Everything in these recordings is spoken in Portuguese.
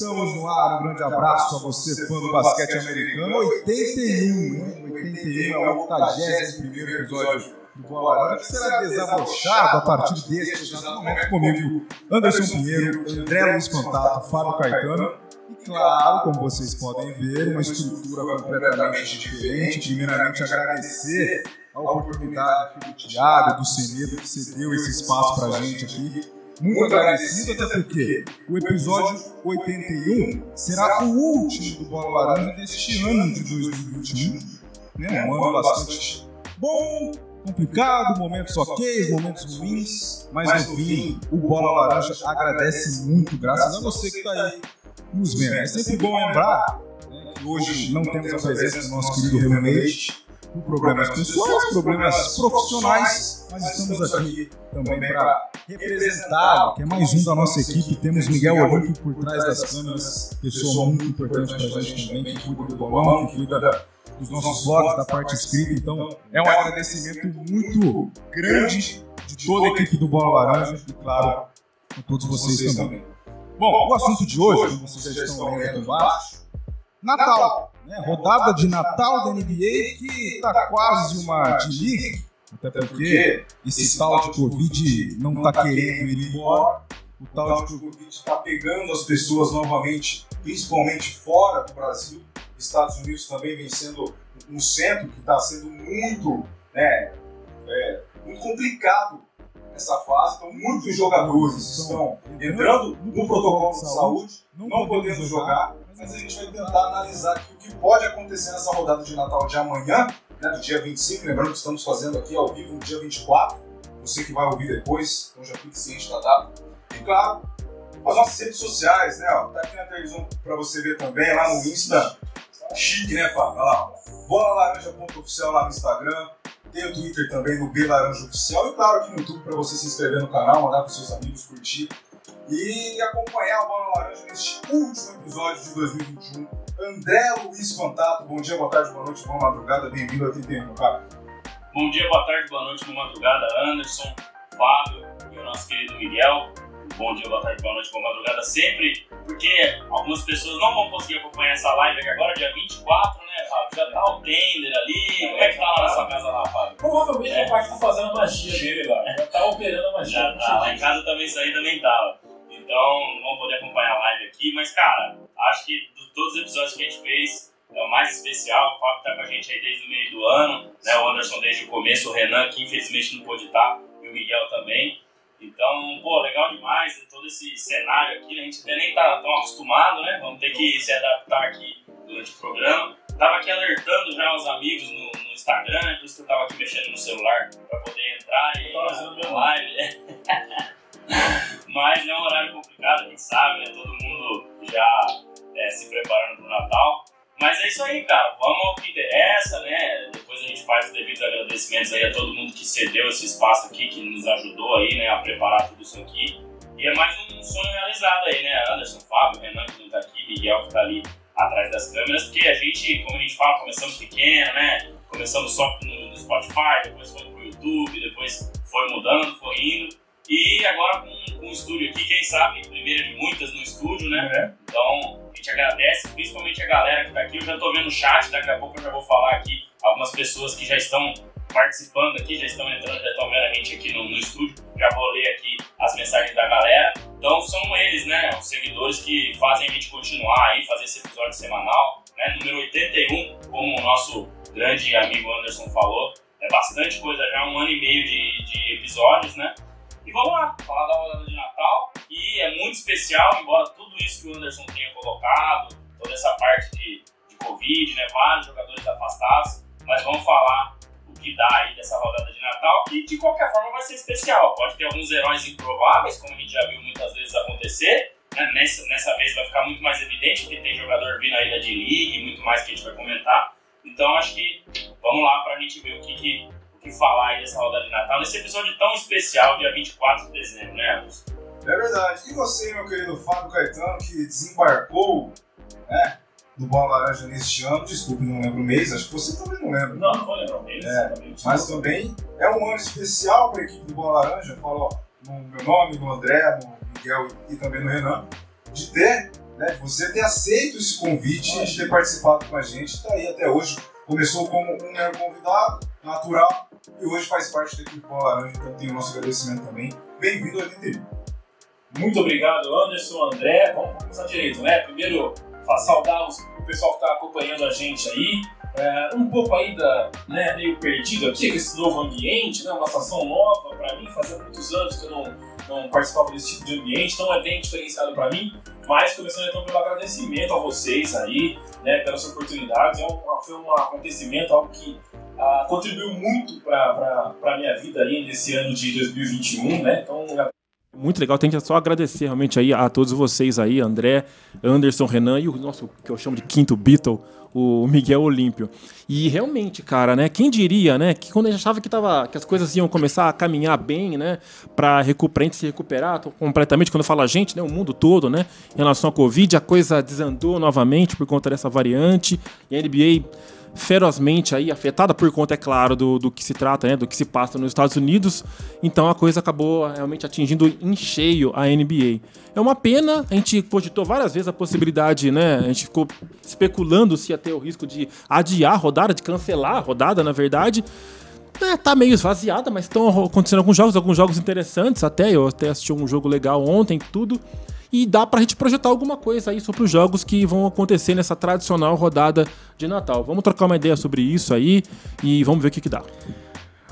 Estamos no ar, um grande abraço a você, fã do basquete americano. 81, né? 81 é o 81 episódio do Bola que será desabrochado a partir deste exato momento comigo, Anderson Pinheiro, André Luiz Contato, Fábio Caetano. E claro, como vocês podem ver, uma estrutura completamente diferente. Primeiramente, agradecer a oportunidade do Thiago, do Semedo, que cedeu esse espaço para a gente aqui muito agradecido, até porque o episódio 81 será o último do Bola Laranja deste ano de 2021. Né? Um ano bastante bom, complicado, momentos ok, momentos ruins, mas no fim, o Bola Laranja agradece muito, graças a você que está aí nos vendo. É sempre bom lembrar né, que hoje não temos a presença do nosso querido Renan Leite, por problemas pessoais, problemas profissionais, mas estamos aqui também para representá-lo, que é mais um da nossa equipe. Temos Miguel Olímpio por trás das câmeras, pessoa muito importante para a gente também, que cuida do bolão, que cuida dos nossos blogs, da parte escrita. Então, é um agradecimento muito grande de toda a equipe do Bola Laranja e, claro, a todos vocês também. Bom, o assunto de hoje, como vocês já estão aqui embaixo, Natal. Né? Rodada de Natal da NBA que está quase uma de até porque esse tal de Covid não está querendo ir embora. O tal de Covid está pegando as pessoas novamente, principalmente fora do Brasil. Estados Unidos também vem sendo um centro que está sendo muito, né, é, muito complicado nessa fase. Então, muitos jogadores estão entrando no protocolo de saúde, não podendo jogar mas a gente vai tentar analisar aqui o que pode acontecer nessa rodada de Natal de amanhã, né, do dia 25. Lembrando que estamos fazendo aqui ao vivo no dia 24. Você que vai ouvir depois, então já fique ciente da data. E claro, as nossas redes sociais, né? Ó, tá aqui na televisão para você ver também, lá no Insta. Chique, né, Fábio? Olha lá, bolalaranja.oficial lá no Instagram. Tem o Twitter também, no B Laranja Oficial. E claro, aqui no YouTube para você se inscrever no canal, mandar para seus amigos, curtir e acompanhar o Bola Laranja neste último episódio de 2021. André Luiz Contato, bom dia, boa tarde, boa noite, boa madrugada, bem-vindo ao Tempo, cara. Bom dia, boa tarde, boa noite, boa madrugada, Anderson, Fábio e o nosso querido Miguel. Bom dia, boa tarde, boa noite, boa madrugada sempre, porque algumas pessoas não vão conseguir acompanhar essa live aqui agora, dia 24, né, Fábio? Já tá o Tender ali, como é que tá lá na sua casa lá, Fábio? Provavelmente é. o pai tá fazendo a magia dele lá, já tá operando a magia. Já tá, lá em casa também isso aí também tava. Então não vão poder acompanhar a live aqui, mas cara, acho que de todos os episódios que a gente fez, é o mais especial. O Fábio tá com a gente aí desde o meio do ano, né? O Anderson desde o começo, o Renan, que infelizmente não pôde estar, e o Miguel também. Então, pô, legal demais todo esse cenário aqui, né? a gente até nem tá tão acostumado, né? Vamos ter que se adaptar aqui durante o programa. Tava aqui alertando já os amigos no, no Instagram, né? por isso que eu tava aqui mexendo no celular para poder entrar e na, na live. Mas é um horário complicado, a gente sabe, né? Todo mundo já é, se preparando para o Natal. Mas é isso aí, cara. Vamos ao que interessa, né? Depois a gente faz os devidos agradecimentos aí a todo mundo que cedeu esse espaço aqui, que nos ajudou aí, né, a preparar tudo isso aqui. E é mais um sonho realizado aí, né? Anderson, Fábio, Renan que não tá aqui, Miguel que tá ali atrás das câmeras, porque a gente, como a gente fala, começamos pequeno, né? Começamos só no, Spotify, depois foi pro YouTube, depois foi mudando, foi indo. E agora com, com o estúdio aqui, quem sabe, primeira de muitas no estúdio, né? É. Então a gente agradece, principalmente a galera que tá aqui. Eu já tô vendo o chat, daqui a pouco eu já vou falar aqui algumas pessoas que já estão participando aqui, já estão entrando, já estão vendo a gente aqui no, no estúdio. Já vou ler aqui as mensagens da galera. Então são eles, né? Os seguidores que fazem a gente continuar aí, fazer esse episódio semanal. Né? Número 81, como o nosso grande amigo Anderson falou. É bastante coisa já, um ano e meio de, de episódios, né? E vamos lá, falar da rodada de Natal. E é muito especial, embora tudo isso que o Anderson tenha colocado, toda essa parte de, de Covid, né, vários jogadores afastados, mas vamos falar o que dá aí dessa rodada de Natal, que de qualquer forma vai ser especial. Pode ter alguns heróis improváveis, como a gente já viu muitas vezes acontecer. Né? Nessa, nessa vez vai ficar muito mais evidente, porque tem jogador vindo aí da D-League, muito mais que a gente vai comentar. Então acho que vamos lá para a gente ver o que, que que falar aí dessa rodada de Natal, nesse episódio tão especial, dia 24 de dezembro, né, Anderson? É verdade. E você, meu querido Fábio Caetano, que desembarcou né, no Bola Laranja neste ano, desculpe, não lembro o mês, acho que você também não lembra. Não, não vou lembrar o mês. É, mas também é um ano especial para a equipe do Bola Laranja, falo no meu nome, no André, no Miguel e também no Renan, de ter né, você ter aceito esse convite de ter participado com a gente. Está aí até hoje. Começou como um mero convidado, natural, e hoje faz parte da equipe Bola Laranja, então tem o nosso agradecimento também. Bem-vindo ao NTV. Muito obrigado, Anderson, André. Vamos começar direito, né? Primeiro, saudar o pessoal que está acompanhando a gente aí. É, um pouco ainda né, meio perdido aqui com esse novo ambiente, né, uma situação nova para mim. Fazia muitos anos que eu não, não participava desse tipo de ambiente, então é bem diferenciado para mim. Mas começando então pelo agradecimento a vocês aí, né, pelas oportunidades. É um, foi um acontecimento, algo que ah, contribuiu muito para a minha vida aí nesse ano de 2021, né? Então muito legal, tem que só agradecer realmente aí a todos vocês aí, André, Anderson, Renan e o nosso que eu chamo de quinto Beatle, o Miguel Olímpio. E realmente, cara, né? Quem diria, né? Que quando a gente achava que, tava, que as coisas iam começar a caminhar bem, né? Para recuperar, se recuperar completamente, quando eu falo a gente, né? O mundo todo, né? Em relação à Covid, a coisa desandou novamente por conta dessa variante. E a NBA ferozmente aí, afetada por conta, é claro, do, do que se trata, né, do que se passa nos Estados Unidos. Então a coisa acabou realmente atingindo em cheio a NBA. É uma pena, a gente cogitou várias vezes a possibilidade, né? A gente ficou especulando se ia ter o risco de adiar a rodada, de cancelar a rodada, na verdade. É, tá meio esvaziada, mas estão acontecendo alguns jogos, alguns jogos interessantes até. Eu até assisti um jogo legal ontem, tudo e dá pra gente projetar alguma coisa aí sobre os jogos que vão acontecer nessa tradicional rodada de Natal. Vamos trocar uma ideia sobre isso aí e vamos ver o que, que dá.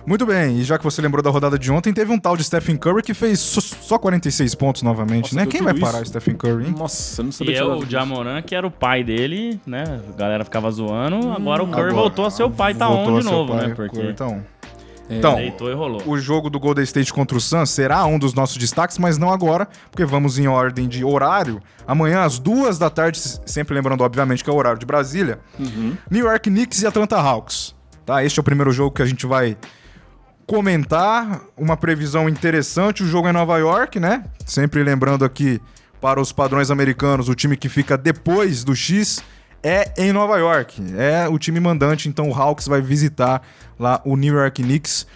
Muito bem, e já que você lembrou da rodada de ontem, teve um tal de Stephen Curry que fez só 46 pontos novamente, Nossa, né? Quem vai isso? parar o Stephen Curry, hein? Nossa, não sabia E é o Jamoran, que era o pai dele, né? A galera ficava zoando, hum, agora o Curry agora, voltou a ser o pai, tá on de novo, pai, né? Porque... Então, é, então, o jogo do Golden State contra o Suns será um dos nossos destaques, mas não agora, porque vamos em ordem de horário. Amanhã, às duas da tarde, sempre lembrando, obviamente, que é o horário de Brasília, uhum. New York Knicks e Atlanta Hawks. Tá? Este é o primeiro jogo que a gente vai comentar. Uma previsão interessante. O jogo é em Nova York, né? Sempre lembrando aqui, para os padrões americanos, o time que fica depois do X é em Nova York. É o time mandante, então o Hawks vai visitar lá o New York Knicks.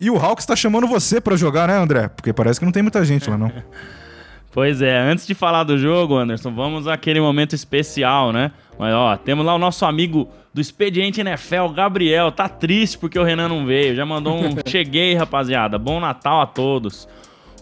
E o Hawks está chamando você para jogar, né, André? Porque parece que não tem muita gente lá, não. pois é, antes de falar do jogo, Anderson, vamos àquele momento especial, né? Mas ó, temos lá o nosso amigo do Expediente NFL, Gabriel. Tá triste porque o Renan não veio. Já mandou um cheguei, rapaziada. Bom Natal a todos.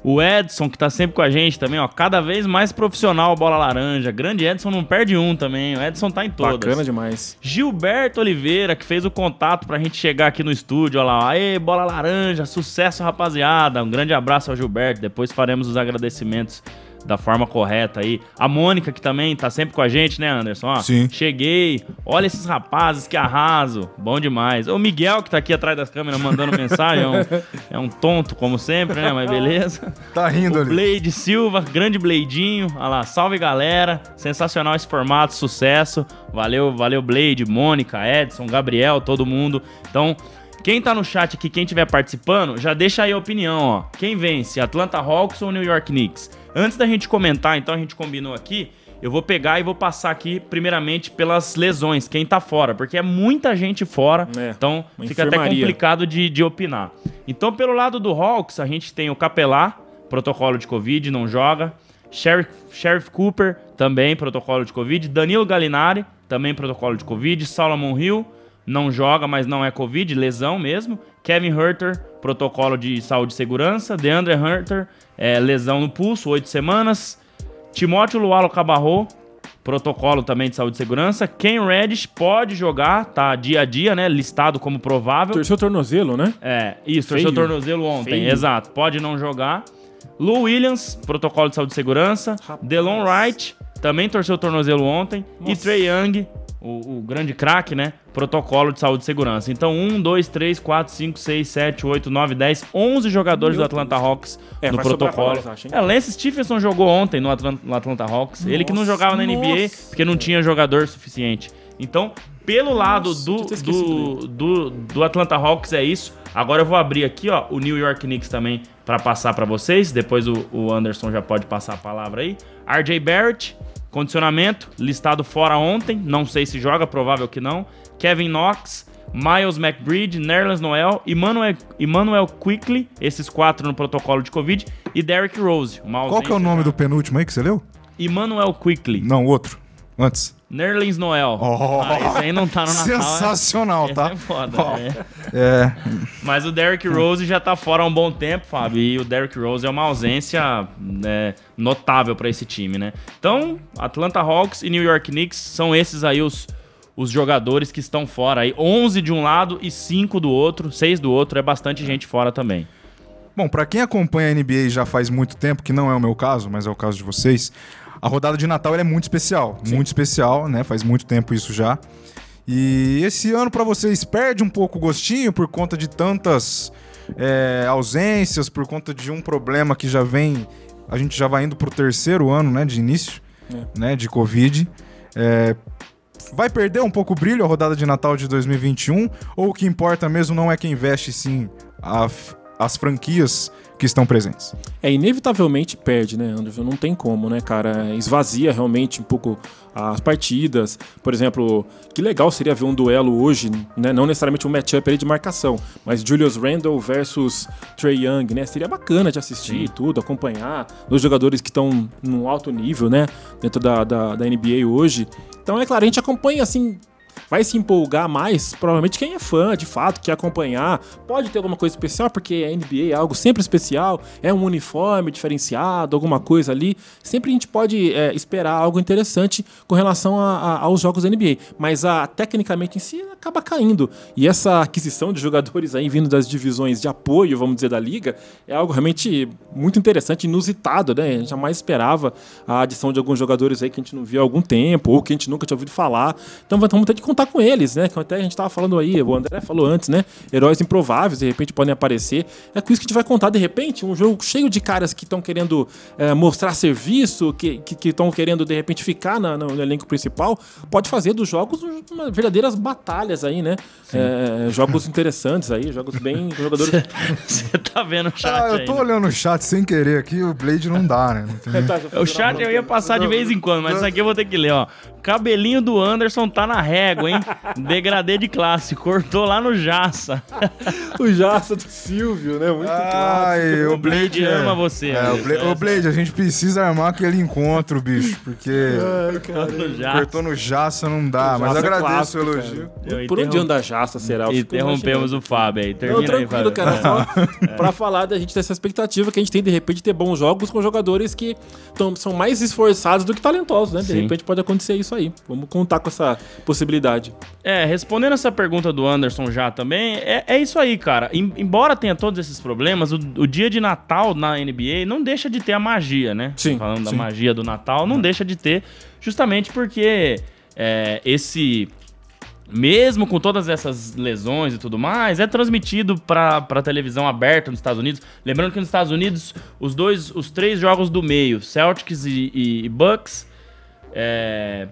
O Edson, que tá sempre com a gente também, ó, cada vez mais profissional bola laranja. Grande Edson não perde um também. O Edson tá em todas. Bacana demais. Gilberto Oliveira, que fez o contato pra gente chegar aqui no estúdio, ó lá. Aê, bola laranja, sucesso, rapaziada. Um grande abraço ao Gilberto. Depois faremos os agradecimentos da forma correta aí. A Mônica, que também tá sempre com a gente, né, Anderson? Ó, Sim. Cheguei. Olha esses rapazes, que arraso. Bom demais. O Miguel, que tá aqui atrás das câmeras mandando mensagem. É um, é um tonto, como sempre, né? Mas beleza. Tá rindo o ali. Blade Silva, grande Bladinho. Olha lá, salve galera. Sensacional esse formato, sucesso. Valeu, valeu, Blade, Mônica, Edson, Gabriel, todo mundo. Então. Quem tá no chat aqui, quem estiver participando, já deixa aí a opinião, ó. Quem vence, Atlanta Hawks ou New York Knicks? Antes da gente comentar, então a gente combinou aqui, eu vou pegar e vou passar aqui primeiramente pelas lesões, quem tá fora, porque é muita gente fora, é, então fica até complicado de, de opinar. Então, pelo lado do Hawks, a gente tem o Capelá, protocolo de Covid, não joga. Sheriff, Sheriff Cooper, também protocolo de Covid. Danilo Gallinari, também protocolo de Covid. Solomon Hill, não joga, mas não é Covid, lesão mesmo. Kevin Herter, protocolo de saúde e segurança. DeAndre Hunter, é, lesão no pulso, oito semanas. Timóteo Lualo Cabarro, protocolo também de saúde e segurança. Ken Reddish pode jogar, tá dia a dia, né? Listado como provável. Torceu o tornozelo, né? É, isso, torceu o tornozelo ontem, Feio. exato. Pode não jogar. Lou Williams, protocolo de saúde e segurança. Rapaz. Delon Wright, também torceu o tornozelo ontem. Nossa. E Trey Young, o, o grande craque, né? Protocolo de saúde e segurança. Então, 1, 2, 3, 4, 5, 6, 7, 8, 9, 10, 11 jogadores Meu do Atlanta Hawks é, no protocolo. Acho, é, Lance Stephenson jogou ontem no Atlanta, no Atlanta Hawks. Nossa, Ele que não jogava na NBA nossa. porque não tinha jogador suficiente. Então, pelo lado do, do, do, do, Atlanta Hawks é isso. Agora eu vou abrir aqui, ó, o New York Knicks também para passar para vocês. Depois o, o Anderson já pode passar a palavra aí. RJ Barrett, Condicionamento, listado fora ontem, não sei se joga, provável que não. Kevin Knox, Miles McBride, Nerlens Noel, Emmanuel, Emmanuel Quickly, esses quatro no protocolo de Covid, e Derrick Rose. Qual que é o nome do penúltimo aí que você leu? Emmanuel Quickly. Não, outro. Antes. Nerlens Noel. Oh, Ah, esse aí não tá no Natal. Sensacional, Esse tá? é foda, Ó, é. É, Mas o Derrick Rose já tá fora há um bom tempo, Fábio. E o Derrick Rose é uma ausência né, notável pra esse time, né? Então, Atlanta Hawks e New York Knicks são esses aí os, os jogadores que estão fora aí. 11 de um lado e 5 do outro. 6 do outro. É bastante gente fora também. Bom, pra quem acompanha a NBA já faz muito tempo, que não é o meu caso, mas é o caso de vocês, a rodada de Natal é muito especial. Muito especial, né? Faz muito tempo isso já. E esse ano pra vocês perde um pouco o gostinho por conta de tantas é, ausências, por conta de um problema que já vem. A gente já vai indo pro terceiro ano, né? De início, né? De Covid. É, vai perder um pouco o brilho a rodada de Natal de 2021? Ou o que importa mesmo não é quem veste, sim a as franquias que estão presentes? É, inevitavelmente perde, né, Anderson? Não tem como, né, cara? Esvazia realmente um pouco as partidas. Por exemplo, que legal seria ver um duelo hoje, né? Não necessariamente um matchup ali de marcação, mas Julius Randle versus Trey Young, né? Seria bacana de assistir e tudo, acompanhar os jogadores que estão num alto nível, né? Dentro da, da, da NBA hoje. Então, é claro, a gente acompanha assim vai se empolgar mais, provavelmente quem é fã, de fato, quer acompanhar. Pode ter alguma coisa especial, porque a NBA é algo sempre especial, é um uniforme diferenciado, alguma coisa ali. Sempre a gente pode é, esperar algo interessante com relação a- a- aos jogos da NBA. Mas a, tecnicamente em si acaba caindo. E essa aquisição de jogadores aí vindo das divisões de apoio, vamos dizer, da liga, é algo realmente muito interessante, inusitado, né? A gente jamais esperava a adição de alguns jogadores aí que a gente não viu há algum tempo, ou que a gente nunca tinha ouvido falar. Então vamos ter que contar com eles, né? Que até a gente tava falando aí, o André falou antes, né? Heróis improváveis, de repente podem aparecer. É com isso que a gente vai contar, de repente, um jogo cheio de caras que estão querendo é, mostrar serviço, que estão querendo, de repente, ficar na- no, no elenco principal, pode fazer dos jogos uma- verdadeiras batalhas aí, né? É, jogos interessantes aí, jogos bem. jogadores. Você tá vendo o chat Ah, eu tô né? olhando o chat sem querer aqui, o Blade não dá, né? Não O chat eu ia passar de vez em quando, mas isso aqui eu vou ter que ler, ó. Cabelinho do Anderson tá na régua, hein? Degradê de classe, cortou lá no Jaça. o Jaça do Silvio, né? Muito Ai, o O Blade Blade ama é- você. É, o, Anderson. Bla- o Blade, a gente precisa armar aquele encontro, bicho, porque No Jaça. cortou no Jaça não dá, mas é agradeço clássico, o elogio. Eu Por onde anda a Jaça, será? Interrompemos o Fábio aí. Não, Termina aí, tranquilo, Fábio. cara. É. Só pra falar da gente dessa expectativa que a gente tem, de repente, ter bons jogos com jogadores que tão, são mais esforçados do que talentosos, né? De Sim. repente pode acontecer isso aí. Vamos contar com essa possibilidade. É, respondendo essa pergunta do Anderson já também, é, é isso aí, cara. Em- embora tenha todos esses problemas, o, o dia de Natal na NBA não deixa de ter a magia, né? Sim, Falando da sim. magia do Natal, não deixa de ter, justamente porque é, esse. Mesmo com todas essas lesões e tudo mais, é transmitido pra, pra televisão aberta nos Estados Unidos. Lembrando que nos Estados Unidos, os dois, os três jogos do meio, Celtics e, e Bucks, é,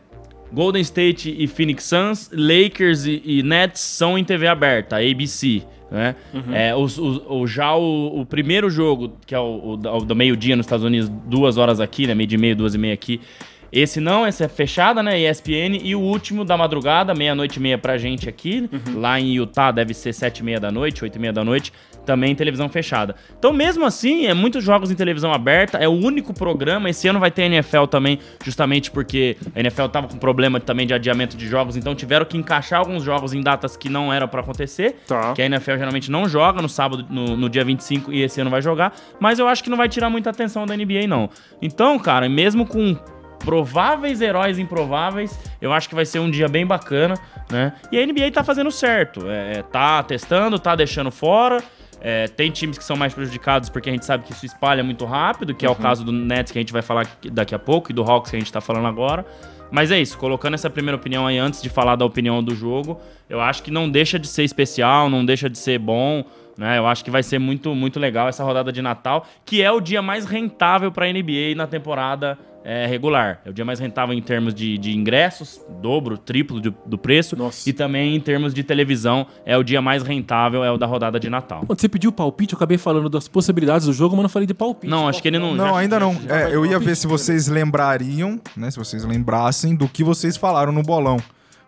Golden State e Phoenix Suns, Lakers e, e Nets são em TV aberta, ABC. Né? É, os- os- o, já o, o primeiro jogo, que é o, o o do meio-dia nos Estados Unidos, duas horas aqui, né? Meio de meio, duas e meia aqui. Esse não, esse é fechada, né? ESPN. E o último da madrugada, meia-noite e meia pra gente aqui. Lá em Utah deve ser sete e meia da noite, oito e meia da noite. Também em televisão fechada. Então, mesmo assim, é muitos jogos em televisão aberta. É o único programa. Esse ano vai ter NFL também, justamente porque a NFL tava com problema também de adiamento de jogos. Então, tiveram que encaixar alguns jogos em datas que não eram pra acontecer. Tá. Que a NFL geralmente não joga no sábado, no, no dia 25, e esse ano vai jogar. Mas eu acho que não vai tirar muita atenção da NBA, não. Então, cara, mesmo com prováveis heróis improváveis, eu acho que vai ser um dia bem bacana, né? E a NBA tá fazendo certo. É, tá testando, tá deixando fora. É, tem times que são mais prejudicados porque a gente sabe que isso espalha muito rápido, que é o caso do Nets que a gente vai falar daqui a pouco e do Hawks que a gente tá falando agora. Mas é isso, colocando essa primeira opinião aí antes de falar da opinião do jogo, eu acho que não deixa de ser especial, não deixa de ser bom, né? Eu acho que vai ser muito, muito legal essa rodada de Natal, que é o dia mais rentável para a NBA na temporada é, regular. É o dia mais rentável em termos de, de ingressos, dobro, triplo do, do preço, Nossa. e também em termos de televisão, é o dia mais rentável, é o da rodada de Natal. Quando você pediu palpite, eu acabei falando das possibilidades do jogo, mas não falei de palpite. Não, acho que ele não. Não, já- ainda não. já É, eu ia palpite, ver se vocês lembrariam, né? Se vocês lembrassem do que vocês falaram no bolão.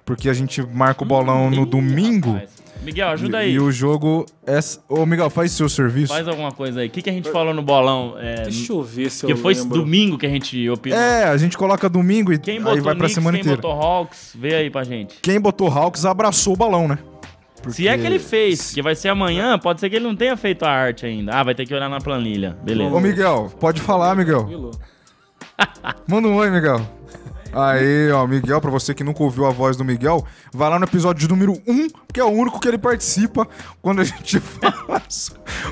Porque a gente marca o bolão no Ih, domingo. rapaz. Miguel, ajuda E, aí. e o jogo é. Ô, Miguel, faz seu serviço. Faz alguma coisa aí. O que, que a gente falou no bolão? É, Deixa eu ver se eu que foi lembro. domingo que a gente opinou. É, a gente coloca domingo e Quem aí vai pra Knicks, semana quem inteira. botou Hawks, vê aí pra gente. Quem botou Hawks abraçou o balão, né? Se é que ele Porque- fez, que vai ser amanhã, pode ser que ele não tenha feito a arte ainda. Ah, vai ter que olhar na planilha. Beleza. Ô, Miguel, pode falar, Miguel. Tranquilo. Manda um oi, Miguel. Aí, ó, Miguel, pra você que nunca ouviu a voz do Miguel, vai lá no episódio número 1, que é o único que ele participa quando a gente fala,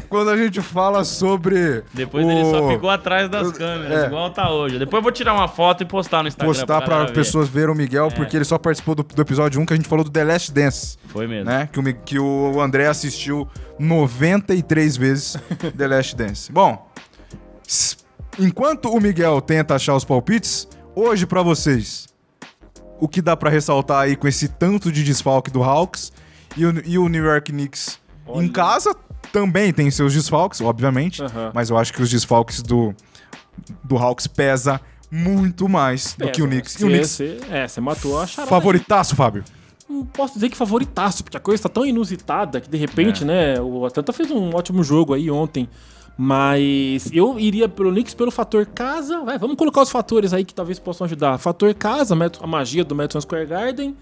quando a gente fala sobre Depois o- ele só ficou atrás das câmeras, é. igual tá hoje. Depois eu vou tirar uma foto e postar no Instagram. postar pra ver. pessoas verem o Miguel, É. porque ele só participou do, do episódio 1 que a gente falou do The Last Dance, Foi mesmo. né? Que o, que o André assistiu 93 vezes The Last Dance. Bom, enquanto o Miguel tenta achar os palpites, hoje pra vocês, o que dá pra ressaltar aí com esse tanto de desfalque do Hawks e o, e o New York Knicks em casa também tem seus desfalques, obviamente, Aham. mas eu acho que os desfalques do, do Hawks pesa muito mais do que o Pesa, Knicks. E o Knicks, cê- é, você matou a charada. favoritaço, Fábio? Não posso dizer que favoritaço, porque a coisa tá tão inusitada que de repente, né, o Atlanta fez um ótimo jogo aí ontem. Mas eu iria pelo Knicks pelo fator casa. Vai, vamos colocar os fatores aí que talvez possam ajudar. Fator casa, a magia do Madison Square Garden.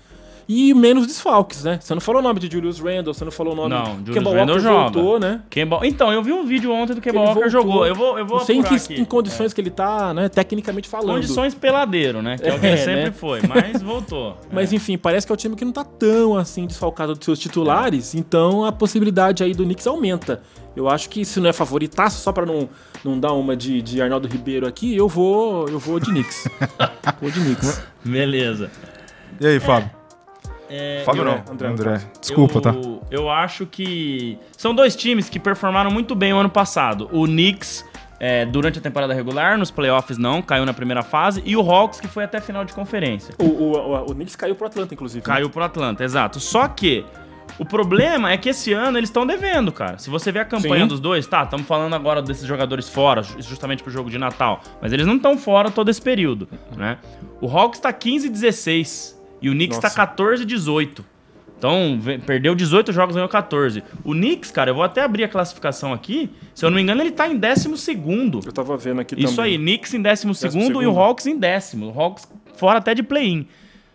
E menos desfalques, né? Você não falou o nome de Julius Randle, você não falou o nome Não, do Kemba Walker joga. voltou, né? Kemba- Então, eu vi um vídeo ontem do Kemba Ele Walker voltou. jogou. Eu vou, eu vou Não sei em, que, aqui. em condições que ele tá, né, tecnicamente falando. Condições peladeiro, né? Que é o que É, ele sempre né? foi, mas voltou. Mas enfim, parece que é o time que não tá tão assim desfalcado dos seus titulares, então a possibilidade aí do Knicks aumenta. Eu acho que se não é favoritaço, só pra não, não dar uma de, de Arnaldo Ribeiro aqui, eu vou eu vou de Knicks. vou de Knicks. Beleza. E aí, Fábio? É, Fábio eu- não, André, André. Desculpa, eu, tá? Eu acho que são dois times que performaram muito bem o ano passado. O Knicks é, durante a temporada regular, nos playoffs não, caiu na primeira fase, e o Hawks que foi até final de conferência. O, o, o, o Knicks caiu pro Atlanta, inclusive. né? Caiu pro Atlanta, exato. Só que o problema é que esse ano eles estão devendo, cara. Se você ver a campanha Sim. dos dois, tá, estamos falando agora desses jogadores fora, ju- justamente pro jogo de Natal, mas eles não estão fora todo esse período, né? O Hawks tá 15 e 16 e o Knicks tá Nossa. 14 e 18. Então, perdeu 18 jogos, ganhou 14. O Knicks, cara, eu vou até abrir a classificação aqui. Se eu não me engano, ele tá em 12 segundo. Eu tava vendo aqui Isso também. aí, Knicks em décimo segundo e o. Hawks em décimo. O Hawks fora até de play-in.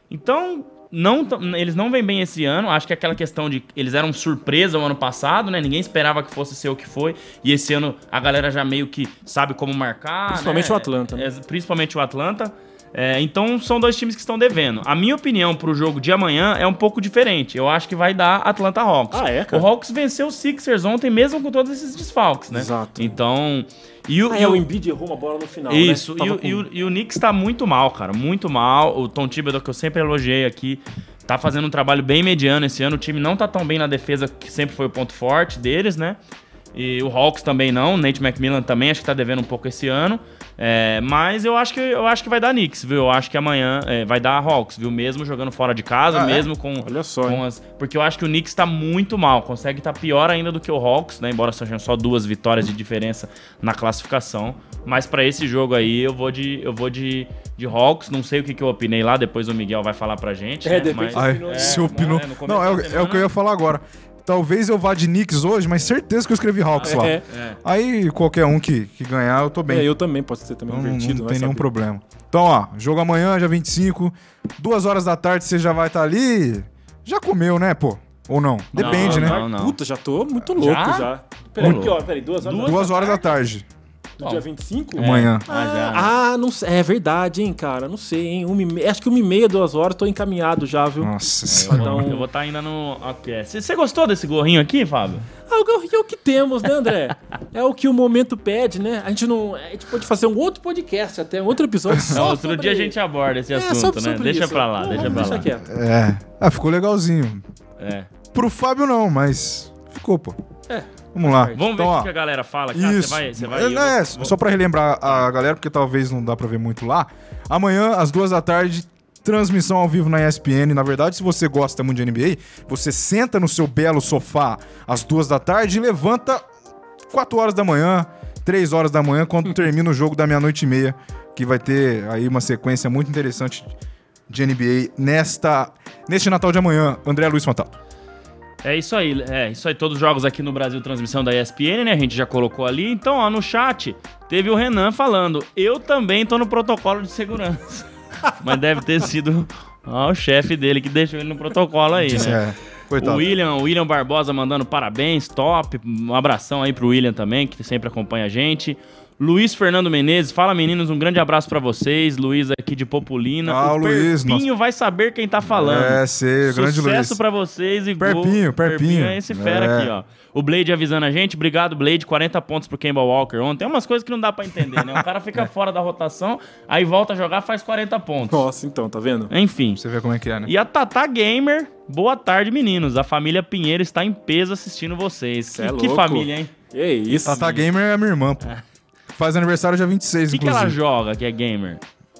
Então, não, eles não vêm bem esse ano. Acho que aquela questão de eles eram surpresa o ano passado, né? Ninguém esperava que fosse ser o que foi. E esse ano a galera já meio que sabe como marcar. Principalmente né? o Atlanta, né? É, principalmente o Atlanta. É, então são dois times que estão devendo. A minha opinião pro jogo de amanhã é um pouco diferente. Eu acho que vai dar Atlanta Hawks. Ah, é, cara? O Hawks venceu o Sixers ontem, mesmo com todos esses desfalques, né? Exato. Então. E o, Ah, e é, o- o Embiid errou uma bola no final, isso, né? e, o, com- e, o, e o Knicks tá muito mal, cara, muito mal. O Tom Thibodeau, que eu sempre elogiei aqui, tá fazendo um trabalho bem mediano esse ano. O time não tá tão bem na defesa, que sempre foi o ponto forte deles, né? E o Hawks também não, o Nate McMillan também acho que tá devendo um pouco esse ano. É, mas eu acho que eu acho que vai dar Knicks, viu? Eu acho que amanhã é, vai dar Hawks, viu? Mesmo jogando fora de casa, Ah, é? mesmo com, Olha só, com as- porque eu acho que o Knicks tá muito mal, consegue estar pior ainda do que o Hawks, né? Embora sejam só duas vitórias de diferença na classificação. Mas pra esse jogo aí eu vou de eu vou de, de Hawks, não sei o que, que eu opinei lá, depois o Miguel vai falar pra gente. É, né? Mas- Ai, opinou- se é, opinou. né, Não, é, o- da é o que eu ia falar agora. Talvez eu vá de Knicks hoje, mas certeza que eu escrevi Hawks lá. É, Aí qualquer um que, que ganhar, eu tô bem. é, eu também, pode ser também Então não, invertido. não tem nenhum saber. problema. Então, ó, jogo amanhã, dia 25, duas horas da tarde, você já vai estar ali. Já comeu, né, pô? Ou não? Depende, Não, né? não, não. Puta, já tô muito louco Já? já. Peraí, aqui, ó, peraí, duas horas Duas Duas horas da tarde, do dia 25? amanhã. Ah, já. Ah, não sei. É verdade, hein, cara. Não sei, hein. Uma e me- Acho que uma e meia, duas horas, tô encaminhado já, viu? Nossa Eu senhora. vou- Então- Eu vou estar ainda no. Você gostou desse gorrinho aqui, Fábio? Ah, o que- é o que temos, né, André? É o que o momento pede, né? A gente não. A gente pode fazer um outro podcast, até um outro episódio só. Não, outro sobre- dia a gente aborda esse É, assunto, sobre- né? sobre Deixa isso. pra lá, Não, deixa pra lá. deixar quieto. É. Ah, ficou legalzinho. É. Pro Fábio não, mas ficou, pô. É. Vamos lá. Vamos ver então, o ó, que a galera fala, cara. Você Isso. vai. Você vai é, né, vou- Só pra relembrar a galera, porque talvez não dá pra ver muito lá. Amanhã, às duas da tarde, transmissão ao vivo na ESPN. Na verdade, se você gosta muito de NBA, você senta no seu belo sofá às duas da tarde e levanta 4 horas da manhã, 3 horas da manhã, quando termina o jogo da meia-noite e meia, que vai ter aí uma sequência muito interessante de NBA nesta, neste Natal de amanhã. André Luiz Fantato. É isso aí, é isso aí. Todos os jogos aqui no Brasil, transmissão da ESPN, né? A gente já colocou ali. Então, ó, no chat, teve o Renan falando: Eu também tô no protocolo de segurança. Mas deve ter sido ó, o chefe dele que deixou ele no protocolo aí, né? É, coitado. O William, o William Barbosa mandando parabéns, top. Um abração aí pro William também, que sempre acompanha a gente. Luiz Fernando Menezes, fala meninos, um grande abraço pra vocês. Luiz aqui de Populina. Ah, o Luiz, Perpinho vai saber quem tá falando. É, sei, grande Luiz. Sucesso pra vocês e Perpinho, gol. Perpinho. é esse fera É. aqui, ó. O Blade avisando a gente. Obrigado, Blade. 40 pontos pro Kemba Walker ontem. Tem umas coisas que não dá pra entender, né? O cara fica É. fora da rotação, aí volta a jogar, faz 40 pontos. Nossa, então, tá vendo? Enfim. Você vê como é que é, né? E a Tata Gamer, boa tarde, meninos. A família Pinheiro está em peso assistindo vocês. Cê Que, é que família, hein? Que isso? Tata Gamer é minha irmã, pô. Faz aniversário dia 26, O que, que inclusive. ela joga que é gamer?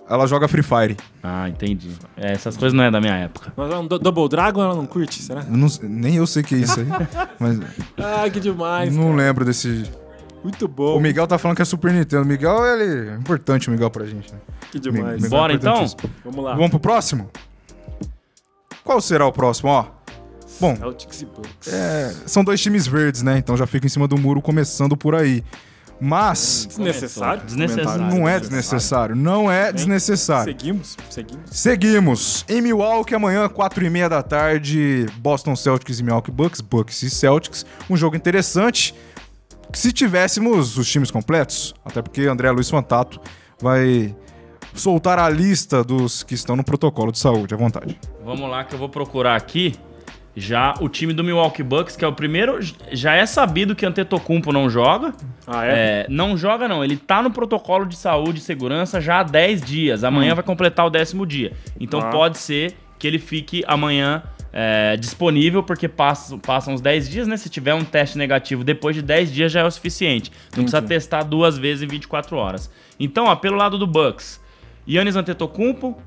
Ela joga Free Fire. Ah, entendi. É, essas coisas não é da minha época. Mas é um Du- Double Dragon ela não curte, será? Eu não- nem eu sei o que é isso aí. mas Ah, que demais. não cara. lembro desse. Muito bom. O Miguel tá falando que é Super Nintendo. O Miguel, ele é importante o Miguel pra gente, né? Que demais. Miguel é Bora, então? importantíssimo. Vamos lá. Vamos pro próximo? Qual será o próximo, ó? Bom, Celtics e Bucks. é, são dois times verdes, né? Então já fica em cima do muro começando por aí. Mas Desnecessário? Desnecessário. não é desnecessário. Não é desnecessário. Seguimos? Seguimos. Seguimos. Em Milwaukee, amanhã, 4 e meia da tarde, Boston Celtics e Milwaukee Bucks, Bucks e Celtics. Um jogo interessante. Se tivéssemos os times completos, até porque André Luiz Fantato vai soltar a lista dos que estão no protocolo de saúde, à vontade. Vamos lá que eu vou procurar aqui. Já o time do Milwaukee Bucks, que é o primeiro, já é sabido que Antetokounmpo não joga. Ah, é? É, não joga não, ele tá no protocolo de saúde e segurança já há 10 dias. Amanhã vai completar o décimo dia. Então Ah. pode ser que ele fique amanhã é, disponível, porque passa, passam os 10 dias, né? Se tiver um teste negativo depois de 10 dias já é o suficiente. Não precisa testar duas vezes em 24 horas. Então, ó, pelo lado do Bucks, Yannis Antetokounmpo,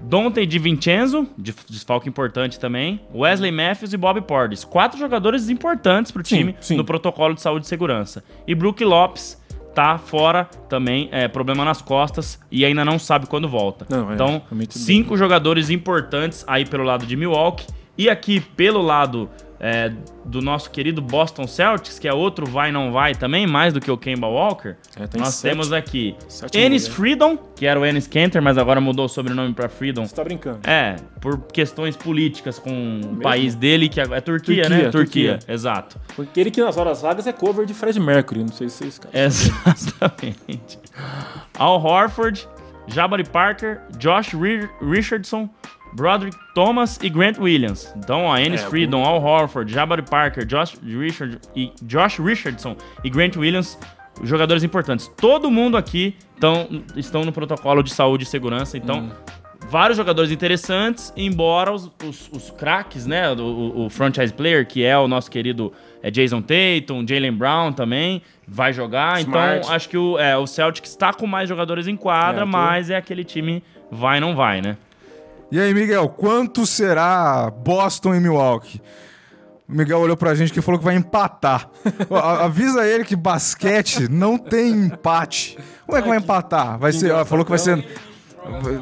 Dante Di Vincenzo, de- desfalque importante também, Wesley Matthews e Bob Portis. Quatro jogadores importantes pro Sim, time sim. no protocolo de saúde e segurança. E Brook Lopes tá fora também, é, problema nas costas e ainda não sabe quando volta. Não, é, então, realmente cinco jogadores importantes aí pelo lado de Milwaukee e aqui pelo lado é, do nosso querido Boston Celtics, que é outro vai não vai também, mais do que o Kemba Walker. É, tem nós sete- temos aqui Ennis. Freedom, que era o Ennis Cantor, mas agora mudou o sobrenome pra Freedom. Você tá brincando. É, por questões políticas com o país dele, que é Turquia, Turquia, né? Turquia, Turquia. exato. Aquele que nas horas vagas é cover de Fred Mercury. Não sei se vocês... É. Exatamente. Al Horford, Jabari Parker, Josh Ri- Richardson, Broderick Thomas e Grant Williams. Então, ó, Ennis É, Freedom, Al Horford, Jabari Parker, Josh, Richard, e Josh Richardson e Grant Williams, jogadores importantes. Todo mundo aqui tão, estão no protocolo de saúde e segurança, então... Hum. Vários jogadores interessantes, embora os, os, os craques, né? O, o- franchise player, que é o nosso querido é, Jason Tatum, Jalen Brown também, vai jogar. Smart. Então, acho que o, é, o Celtics está com mais jogadores em quadra, É, mas é aquele time vai não vai, né? E aí, Miguel, quanto será Boston e Milwaukee? O Miguel olhou pra gente que falou que vai empatar. Avisa ele que basquete não tem empate. Como é que vai empatar? Vai ser, ó, falou que vai ser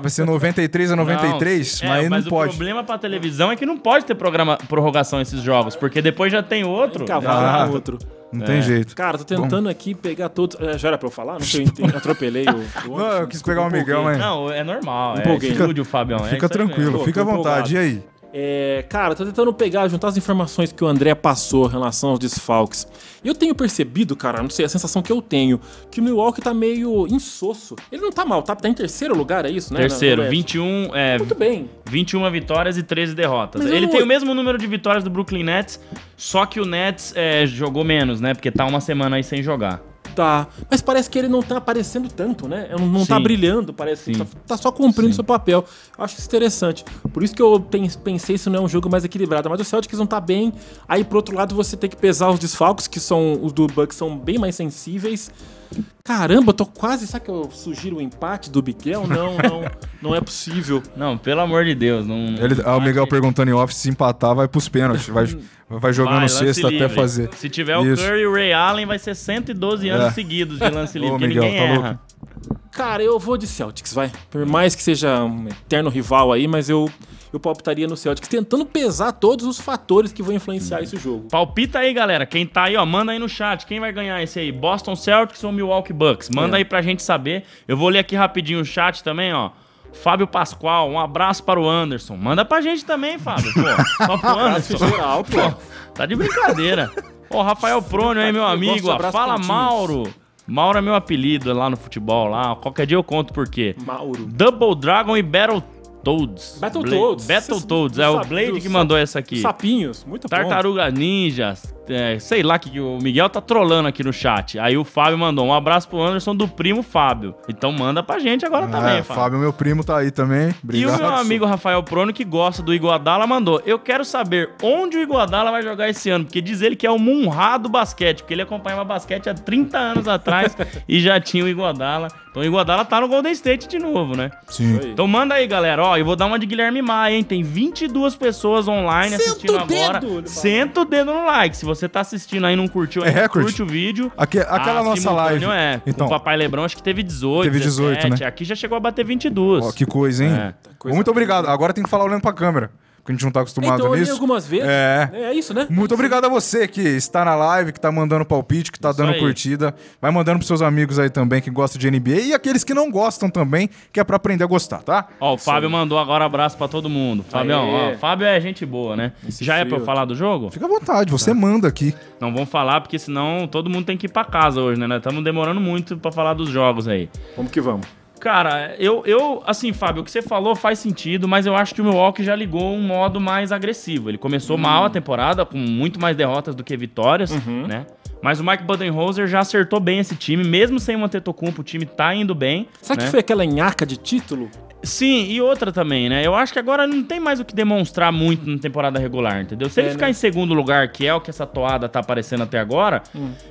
vai ser 93 a 93, Não, mas é, aí não mas o pode. problema pra televisão é que não pode ter programa, prorrogação esses jogos, porque depois já tem outro. Cavalo Ah. outro. Não É. tem jeito. Cara, tô tentando aqui pegar todos... É, Já era pra eu falar? Não sei, eu entendi, atropelei o... o Não, eu quis pegar o Miguel, mas Não, é normal. É Empolguei. estúdio, Fabião. é fica isso aí tranquilo, mesmo. fica à tô vontade. E aí? É, cara, tô tentando pegar, juntar as informações que o André passou em relação aos desfalques. E eu tenho percebido, cara, não sei, a sensação que eu tenho, que o Milwaukee tá meio insosso. Ele não tá mal, tá, tá em terceiro lugar, é isso, né? Terceiro, Na- Oeste. 21, é, Muito bem. 21 vitórias e 13 derrotas. Mas Ele não- tem o mesmo número de vitórias do Brooklyn Nets, só que o Nets é, jogou menos, né? Porque tá uma semana aí sem jogar. Tá. Mas parece que ele não tá aparecendo tanto, né? Não, não tá Sim. brilhando, parece. Sim. Tá, tá só cumprindo Sim. seu papel. Eu acho isso interessante. Por isso que eu pen- pensei se não é um jogo mais equilibrado. Mas o Celtics não tá bem. Aí, por outro lado, você tem que pesar os desfalques, que são os do Bucks são bem mais sensíveis. Caramba, eu tô quase. Sabe que eu sugiro o empate do Miguel? Não, não. não é possível. Não, pelo amor de Deus. Não, Ele, ah, o Miguel perguntando em off se empatar, vai pros pênaltis. Vai, vai jogando Vai, sexta até livre. fazer. Se tiver o Isso. Curry e o Ray Allen, vai ser 112 anos É. seguidos de lance livre, Ô, porque Miguel, ninguém tá erra. Cara, eu vou de Celtics, vai. Por mais que seja um eterno rival aí, mas eu, eu palpitaria no Celtics, tentando pesar todos os fatores que vão influenciar esse jogo. Palpita aí, galera. Quem tá aí, ó, manda aí no chat. Quem vai ganhar esse aí? Boston Celtics ou Milwaukee Bucks? Manda É. aí pra gente saber. Eu vou ler aqui rapidinho o chat também, ó. Fábio Pascoal, um abraço para o Anderson. Manda pra gente também, Fábio. Pô, só pro Anderson. geral, pô. Tá de brincadeira. Ô, Rafael Prônio aí, meu amigo. ó. Fala. Mauro. Mauro é meu apelido lá no futebol lá. Qualquer dia eu conto por quê. Mauro. Double Dragon e Battletoads. Battletoads. Battletoads. Cê- É o Blade que mandou essa aqui. Sapinhos, muito bom. Tartaruga Ninja, é, sei lá que que o Miguel tá trolando aqui no chat. Aí o Fábio mandou um abraço pro Anderson do primo Fábio. Então manda pra gente agora também, É, Fábio. Fábio, meu primo, tá aí também. E Obrigado. o meu amigo Rafael Prono, que gosta do Iguadala, mandou: Eu quero saber onde o Iguadala vai jogar esse ano, porque diz ele que é o Munra do basquete, porque ele acompanhava basquete há 30 anos atrás e já tinha o Iguadala. Então o Iguadala tá no Golden State de novo, né? Sim. Então manda aí, galera. Ó, eu vou dar uma de Guilherme Maia, hein? Tem 22 pessoas online Senta assistindo o agora. dedo. Senta o dedo no like. Se você tá assistindo aí e não curtiu, É recorde? curte o vídeo. Aque- aquela Ah, nossa live. É. Então, o Papai Lebrão acho que teve 18. Teve 18, 17. né? Aqui já chegou a bater 22. ó, que coisa, hein? É. Coisa Muito obrigado. Agora tem que falar olhando pra câmera, porque a gente não tá acostumado Então nisso. algumas vezes. É. É isso, né? Muito obrigado a você que está na live, que tá mandando palpite, que tá Isso dando aí. curtida. Vai mandando pros seus amigos aí também que gostam de NBA e aqueles que não gostam também, que é pra aprender a gostar, tá? Ó, o Fábio mandou agora abraço pra todo mundo. Fabião, ó, Fábio é gente boa, né? Esse Já é pra eu falar do jogo? Fica à vontade, você manda aqui. Não vamos falar, porque senão todo mundo tem que ir pra casa hoje, né? Nós estamos demorando muito pra falar dos jogos aí. Vamos que vamos. Cara, eu, eu, assim, Fábio, o que você falou faz sentido, mas eu acho que o Milwaukee já ligou um modo mais agressivo. Ele começou mal a temporada, com muito mais derrotas do que vitórias, né? Mas o Mike Budenholzer já acertou bem esse time, mesmo sem o Antetokounmpo, o time tá indo bem. Será né? que foi aquela nhaca de título? Sim, e outra também, né? Eu acho que agora não tem mais o que demonstrar muito na temporada regular, entendeu? Se ele É, ficar né? em segundo lugar, que é o que essa toada tá aparecendo até agora,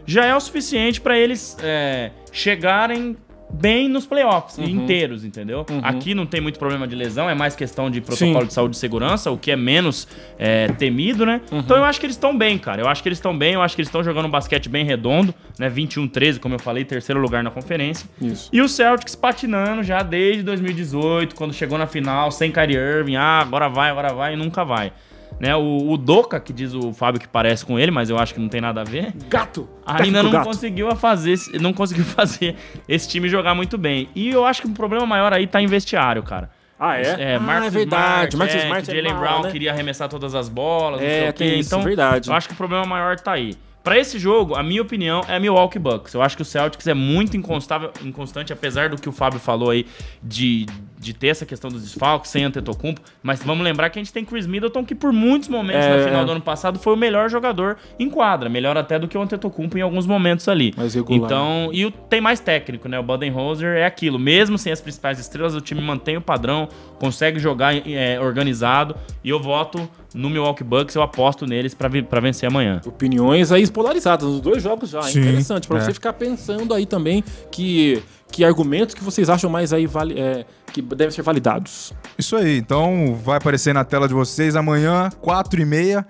já é o suficiente pra eles é, chegarem bem nos playoffs inteiros, entendeu? Aqui não tem muito problema de lesão, é mais questão de protocolo Sim. de saúde e segurança, o que é menos é, temido, né? Então eu acho que eles estão bem, cara. Eu acho que eles estão bem, eu acho que eles estão jogando um basquete bem redondo, né? 21-13, como eu falei, terceiro lugar na conferência. Isso. E o Celtics patinando já desde 2018, quando chegou na final, sem Kyrie Irving. Ah, agora vai, agora vai e nunca vai. Né, o, o Doca, que diz o Fábio que parece com ele, mas eu acho que não tem nada a ver, Gato! ainda Técnico não gato. conseguiu a fazer, esse- não conseguiu fazer esse time jogar muito bem. E eu acho que o problema maior aí tá em vestiário, cara. Ah, é? É, ah, Marcus é verdade. Smart, Marcus é, Smart é Jalen mal, Brown né? queria arremessar todas as bolas, não sei É, o quê. isso, então, verdade. eu acho que o problema maior tá aí. Pra esse jogo, a minha opinião é Milwaukee Bucks. Eu acho que o Celtics é muito inconstável, inconstante, apesar do que o Fábio falou aí de, de ter essa questão dos desfalques sem Antetokounmpo. Mas vamos lembrar que a gente tem Chris Middleton, que por muitos momentos É, na final do ano passado foi o melhor jogador em quadra. Melhor até do que o Antetokounmpo em alguns momentos ali. Mais regular. Então, e o, tem mais técnico, né? O Budenholzer é aquilo. Mesmo sem as principais estrelas, o time mantém o padrão, consegue jogar é, organizado. E eu voto no Milwaukee Bucks, eu aposto neles pra vencer amanhã. Opiniões aí polarizadas nos dois jogos já. Sim, Interessante. Pra é. você ficar pensando aí também que, que argumentos que vocês acham mais aí vali, é, que devem ser validados. Isso aí, então vai aparecer na tela de vocês amanhã, 4h30.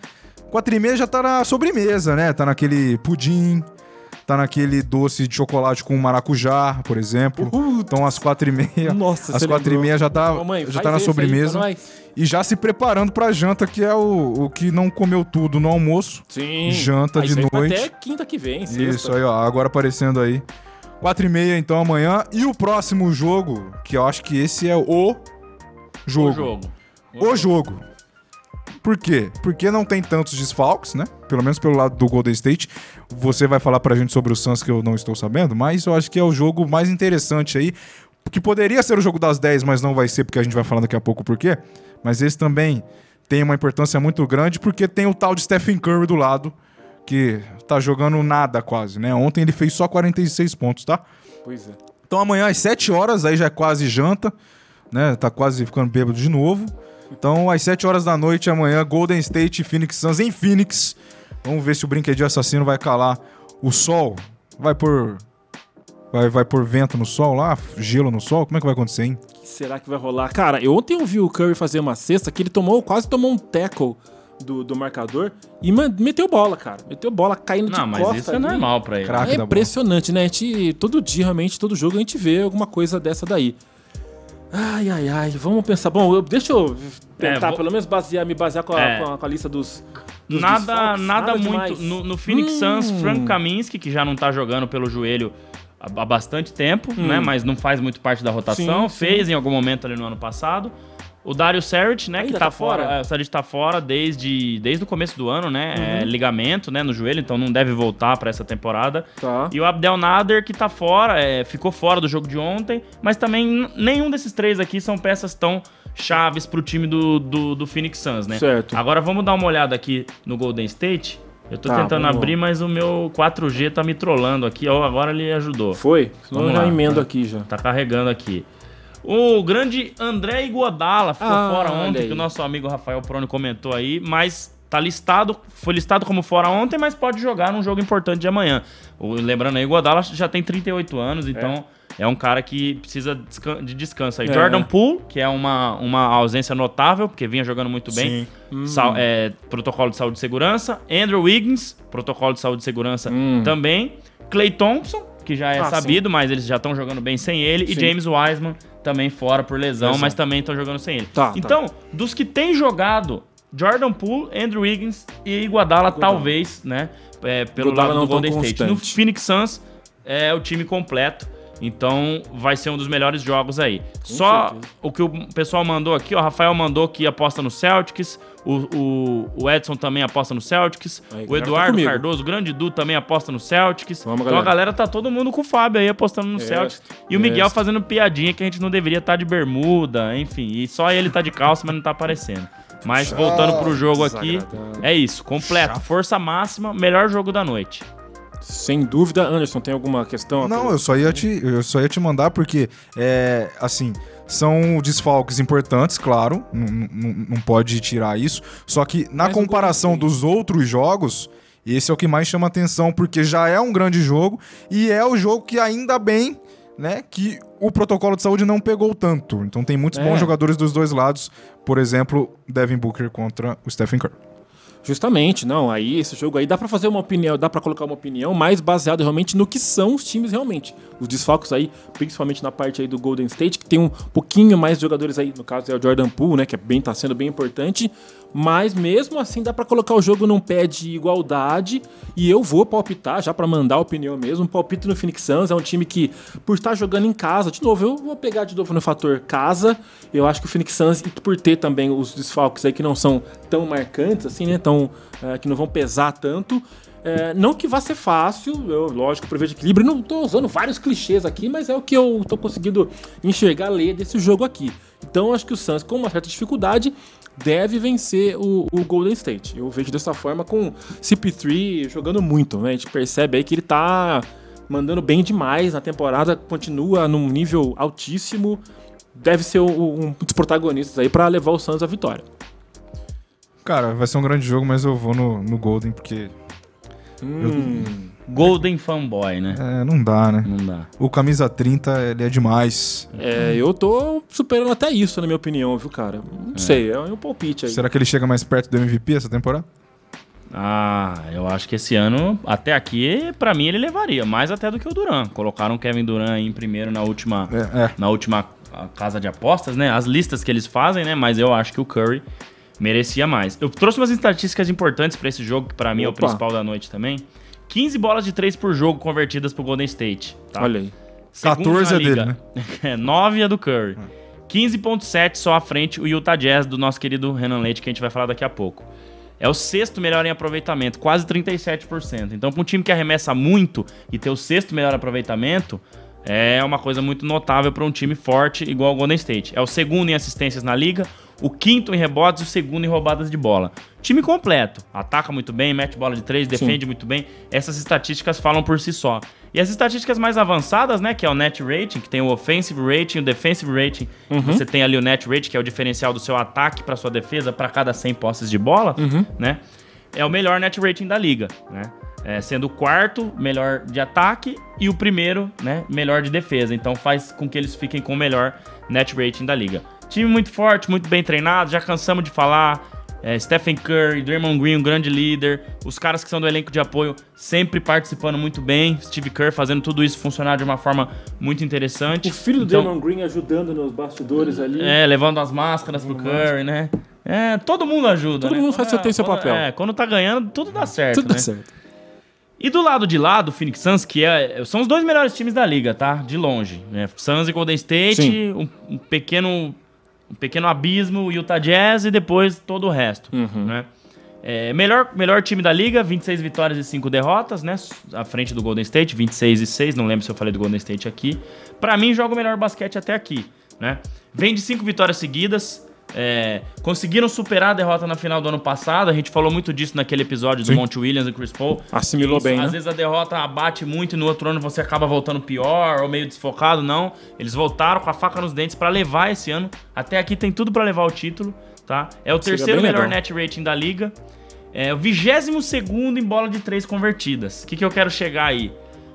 4h30 já tá na sobremesa, né? Tá naquele pudim, tá naquele doce de chocolate com maracujá, por exemplo. Então às 4h30. Nossa, às você 4h30 já tá, Ô, mãe, já tá na aí sobremesa. nós. E já se preparando pra janta, que é o, o que não comeu tudo no almoço. Sim. Janta Aí de isso aí vai noite. Até quinta que vem, sexta. Isso aí, ó. Agora aparecendo aí. 4h30 então amanhã. E o próximo jogo, que eu acho que esse é o jogo. O jogo. O jogo. Por quê? Porque não tem tantos desfalques, né? Pelo menos pelo lado do Golden State. Você vai falar pra gente sobre o Suns que eu não estou sabendo, mas eu acho que é o jogo mais interessante aí. Que poderia ser o jogo das 10, mas não vai ser, porque a gente vai falar daqui a pouco por quê. Mas esse também tem uma importância muito grande, porque tem o tal de Stephen Curry do lado, que tá jogando nada quase, né? Ontem ele fez só 46 pontos, tá? Pois é. Então amanhã às 7 horas, aí já é quase janta, né? Tá quase ficando bêbado de novo. Então às 7 horas da noite amanhã, Golden State e Phoenix Suns em Phoenix. Vamos ver se o brinquedinho assassino vai calar o sol. Vai por vai vai por vento no sol lá, gelo no sol. Como é que vai acontecer, hein? O que será que vai rolar? Cara, eu ontem eu vi o Curry fazer uma cesta que ele tomou, quase tomou um tackle do, do marcador e man- meteu bola, cara. Meteu bola caindo de Não, mas costa isso é ali. normal pra ele. Craque É da bola. impressionante, né? A gente, todo dia, realmente, todo jogo, a gente vê alguma coisa dessa daí. Ai, ai, ai, vamos pensar. Bom, eu- deixa eu tentar, É, vou- pelo menos, basear, me basear com a, É. com a- com a lista dos. Dos Nada, desfalques. nada, muito. No, no Phoenix Hum. Suns, Frank Kaminsky, que já não tá jogando pelo joelho há, há bastante tempo, né? Mas não faz muito parte da rotação. Hum. Sim, sim. Fez em algum momento ali no ano passado. O Dario Saric, né, Ainda que tá, tá fora. fora? é, O Saric tá fora desde, desde o começo do ano, né? Uhum. É, ligamento, né, no joelho, então não deve voltar pra essa temporada. Tá. E o Abdel Nader, que tá fora, é, ficou fora do jogo de ontem, mas também nenhum desses três aqui são peças tão chaves pro time do, do, do Phoenix Suns, né? Certo. Agora vamos dar uma olhada aqui no Golden State. Eu tô Tá, tentando lá. abrir, mas o meu 4G tá me trollando aqui. Ó, agora ele ajudou. Foi? Senão Vamos eu já lá. emendo aqui já. Tá carregando aqui. O grande André Iguodala ficou Ah, fora ontem, que o nosso amigo Rafael Prone comentou aí, mas tá listado, foi listado como fora ontem, mas pode jogar num jogo importante de amanhã. O- lembrando aí, Iguodala já tem 38 anos, então é, um cara que precisa de descanso aí. É. Jordan Poole, que é uma, uma ausência notável, porque vinha jogando muito bem. Sal- é, protocolo de saúde e segurança. Andrew Wiggins, protocolo de saúde e segurança Hum. também. Clay Thompson, que já é Ah, sabido, mas eles já estão jogando bem sem ele. E Sim. James Wiseman, também fora por lesão, Lesão. mas também estão jogando sem ele. Tá, tá. então, dos que têm jogado, Jordan Poole, Andrew Wiggins e Iguadala, talvez, né? é, pelo Iguodala lado não do Golden State. No constante. Phoenix Suns é o time completo. Então vai ser um dos melhores jogos aí. Só certeza. o que o pessoal mandou aqui, ó. Rafael mandou que aposta no Celtics. O, o, o Edson também aposta no Celtics. Aí, o tá Eduardo comigo. Cardoso, o grande Du, também aposta no Celtics. Vamos, então a galera. tá todo mundo com o Fábio aí apostando no É, Celtics. E o Miguel é. fazendo piadinha que a gente não deveria estar de bermuda, enfim. E só ele tá de calça, mas não tá aparecendo. Mas voltando pro jogo aqui, é isso, completo, força máxima, melhor jogo da noite. Sem dúvida, Anderson, tem alguma questão? Não, eu só ia te, eu só ia te mandar porque, é, assim, são desfalques importantes, claro, não, pode tirar isso. Só que na Mas comparação dos outros jogos, esse é o que mais chama atenção, porque já é um grande jogo e é o jogo que ainda bem, né, que o protocolo de saúde não pegou tanto. Então tem muitos É. bons jogadores dos dois lados, por exemplo, Devin Booker contra o Stephen Curry. Justamente, não. Aí esse jogo aí dá pra fazer uma opinião, dá pra colocar uma opinião mais baseada realmente no que são os times realmente. Os desfalques aí, principalmente na parte aí do Golden State, que tem um pouquinho mais de jogadores aí, no caso é o Jordan Poole, né, que é bem tá sendo bem importante, mas mesmo assim dá pra colocar o jogo num pé de igualdade e eu vou palpitar já pra mandar a opinião mesmo, palpite no Phoenix Suns, é um time que por estar jogando em casa, de novo, eu vou pegar de novo no fator casa. Eu acho que o Phoenix Suns e por ter também os desfalques aí que não são tão marcantes assim, né, tão eh, que não vão pesar tanto, é, não que vá ser fácil, eu, lógico, prevejo equilíbrio. Não tô usando vários clichês aqui, mas é o que eu tô conseguindo enxergar, ler desse jogo aqui. Então acho que o Suns, com uma certa dificuldade, deve vencer o, o Golden State. Eu vejo dessa forma com CP3 jogando muito, né? A gente percebe aí que ele tá mandando bem demais na temporada, continua num nível altíssimo. Deve ser o- um dos protagonistas aí para levar o Suns à vitória. Cara, vai ser um grande jogo, mas eu vou no, no Golden porque Golden fanboy, né? é, não dá, né? Não dá. O camisa 30, ele é demais. É, eu tô superando até isso, na minha opinião, viu, cara? Não sei, é um palpite aí. Será que ele chega mais perto do MVP essa temporada? Ah, eu acho que esse ano, até aqui, pra mim, ele levaria. Mais até do que o Duran. Colocaram o Kevin Duran aí em primeiro na última, É, é. na última ah, casa de apostas, né? As listas que eles fazem, né? Mas eu acho que o Curry merecia mais. Eu trouxe umas estatísticas importantes pra esse jogo, que pra mim é o Opa. principal da noite também. 15 bolas de 3 por jogo convertidas pro Golden State. Tá? Olha aí. Segundo 14 na é dele, né? É, 9 é do Curry. 15.7 só à frente o Utah Jazz do nosso querido Renan Leite, que a gente vai falar daqui a pouco. É o sexto melhor em aproveitamento, quase 37%. Então, para um time que arremessa muito e ter o sexto melhor aproveitamento, é uma coisa muito notável para um time forte igual o Golden State. É o segundo em assistências na liga, o quinto em rebotes e o segundo em roubadas de bola. Time completo. Ataca muito bem, mete bola de três, defende muito bem. Essas estatísticas falam por si só. E as estatísticas mais avançadas, né, que é o net rating, que tem o offensive rating, o defensive rating. Você tem ali o net rating, que é o diferencial do seu ataque para sua defesa para cada 100 posses de bola, né? É o melhor net rating da liga, né? É, sendo o quarto melhor de ataque e o primeiro, né, melhor de defesa. Então faz com que eles fiquem com o melhor net rating da liga. Time muito forte, muito bem treinado, já cansamos de falar. É, Stephen Curry, Draymond Green, um grande líder. Os caras que são do elenco de apoio sempre participando muito bem. Steve Kerr fazendo tudo isso funcionar de uma forma muito interessante. O filho do Então- Damon Green ajudando nos bastidores ali. É, levando as máscaras pro Curry, né? É, todo mundo ajuda, Todo né? mundo faz seu- tem seu quando- papel. É, quando tá ganhando, tudo dá certo, Tudo né? dá certo. E do lado de lá, do Phoenix Suns, que é, são os dois melhores times da liga, tá? De longe. Né? Suns e Golden State, um, um pequeno, um pequeno abismo, Utah Jazz e depois todo o resto. Uhum. Né? É, melhor, melhor time da liga, 26 vitórias e 5 derrotas, né? À frente do Golden State, 26 e 6. Não lembro se eu falei do Golden State aqui. Pra mim, joga o melhor basquete até aqui, né? Vem de 5 vitórias seguidas. É, conseguiram superar a derrota na final do ano passado. A gente falou muito disso naquele episódio do Sim. Monte Williams e Chris Paul. Assimilou bem, Às né? vezes a derrota abate muito e no outro ano você acaba voltando pior ou meio desfocado. Não. Eles voltaram com a faca nos dentes pra levar esse ano. Até aqui tem tudo pra levar o título, tá? É o Seria terceiro melhor legal. net rating da liga. É o 22 segundo em bola de três convertidas. O que, que eu quero chegar aí?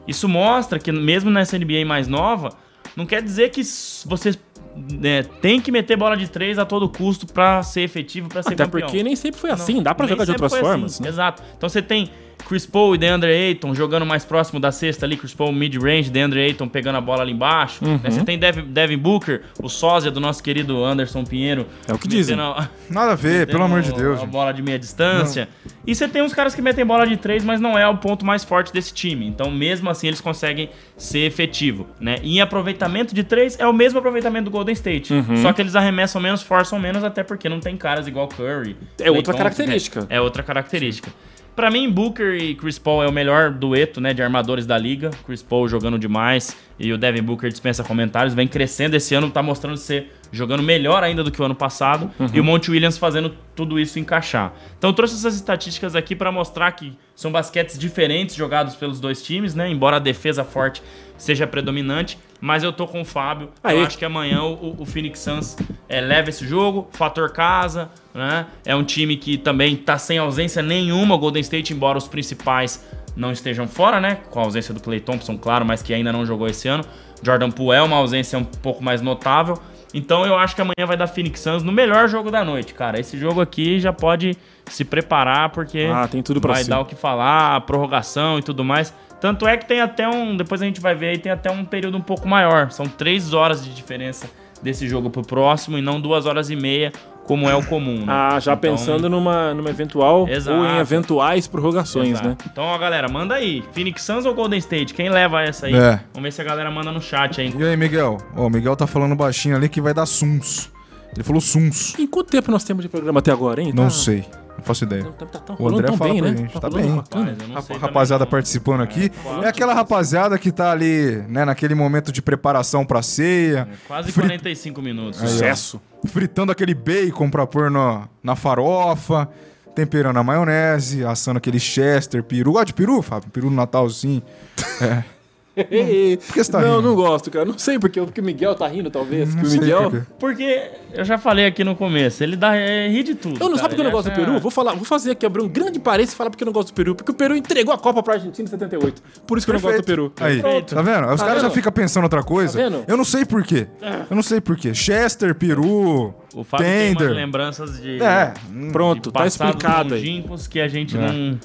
Isso mostra que mesmo nessa NBA mais nova, não quer dizer que você né, tem que meter bola de três a todo custo pra ser efetivo, pra ser Até campeão. porque nem sempre foi Não, assim, dá pra nem jogar de outras foi formas. assim, né? Exato. Então você tem Chris Paul e DeAndre Ayton jogando mais próximo da cesta ali, Chris Paul mid-range, DeAndre Ayton pegando a bola ali embaixo. Uhum. né? Você tem Devin, Devin Booker, o sósia do nosso querido Anderson Pinheiro. É o que dizem. a- Nada a ver, pelo amor de Deus. A gente. bola de meia distância. E você tem uns caras que metem bola de três, mas não é o ponto mais forte desse time. Então, mesmo assim, eles conseguem ser efetivo, né? E em aproveitamento de três, é o mesmo aproveitamento do Golden State. Uhum. Só que eles arremessam menos, forçam menos, até porque não tem caras igual Curry. É outra Thompson, característica. É, é outra característica. Pra mim, Booker e Chris Paul é o melhor dueto, né, de armadores da liga. Chris Paul jogando demais e o Devin Booker dispensa comentários. Vem crescendo esse ano, tá mostrando ser jogando melhor ainda do que o ano passado. E o Monte Williams fazendo tudo isso encaixar. Então eu trouxe essas estatísticas aqui pra mostrar que são basquetes diferentes jogados pelos dois times, né? Embora a defesa forte seja predominante. Mas eu tô com o Fábio. Aí. Eu acho que amanhã o, o Phoenix Suns é, leva esse jogo, fator casa, né? É um time que também tá sem ausência nenhuma, o Golden State, embora os principais não estejam fora, né? Com a ausência do Clay Thompson, claro, mas que ainda não jogou esse ano. Jordan Poole é uma ausência um pouco mais notável. Então eu acho que amanhã vai dar Phoenix Suns no melhor jogo da noite, cara. Esse jogo aqui já pode se preparar, porque Ah, tem tudo pra vai si. dar o que falar, a prorrogação e tudo mais. Tanto é que tem até um. Depois a gente vai ver aí, tem até um período um pouco maior. São três horas de diferença desse jogo pro próximo e não duas horas e meia, como é o comum. Né? Ah, já Então, pensando numa, numa eventual Exato. ou em eventuais prorrogações, exato. né? Então, ó, galera, manda aí. Phoenix Suns ou Golden State? Quem leva essa aí? É. Vamos ver se a galera manda no chat aí. E aí, Miguel? Ó, o Miguel tá falando baixinho ali que vai dar Suns. Ele falou Suns. Em quanto tempo nós temos de programa até agora, hein? Não Tá- sei. Não faço ideia. Tá, tá, tá O André fala bem, pra né? gente, tá rolando bem. Rapaz, A também rapaziada não. participando aqui. quase. É aquela rapaziada que tá ali, né, naquele momento de preparação pra ceia, Quase Fri- 45 minutos. Aí, ó. Sucesso. fritando aquele bacon pra pôr na, na farofa, temperando a maionese, assando aquele chester, peru. Gosta de peru, Fábio? Peru no Natal, sim. Por que você tá não, rindo? não gosto, cara. Não sei porque, porque o Miguel tá rindo, talvez. Não que o Miguel. por quê. Porque eu já falei aqui no começo, ele dá é, ri de tudo. Eu não cara. sabe porque eu não gosto do Peru? Vou falar, vou fazer aqui, abrir um grande parênteses e falar porque eu não gosto do Peru. Porque o Peru entregou a Copa pra Argentina em 78. Por isso que eu não gosto do Peru. Aí, Perfeito. tá vendo? Os Tá caras já ficam pensando outra coisa. Tá vendo? Eu não sei por quê. Eu não sei por quê. Chester, peru, O Fábio tem umas tender. lembranças de, É. Pronto, de tá explicado aí. que a gente É. não,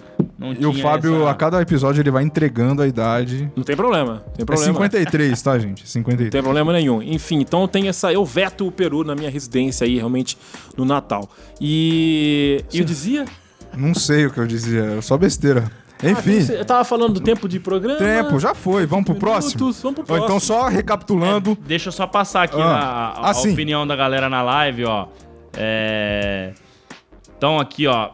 não E o Fábio, essa- a cada episódio, ele vai entregando a idade. Não tem problema. Tem É problema. 53, tá, gente? Não 53. tem problema nenhum. Enfim, então tem essa. Eu veto o Peru na minha residência aí, realmente, no Natal. E. E eu dizia. Não sei o que eu dizia, só besteira. Ah, Enfim, você- eu tava falando do tempo de programa. tempo, já foi. Vamos pro próximo? minutos, Vamos pro Ou próximo. então, só recapitulando. Deixa eu só passar aqui Ah. a, a- Ah, a sim. opinião da galera na live, ó. É... Então aqui, ó,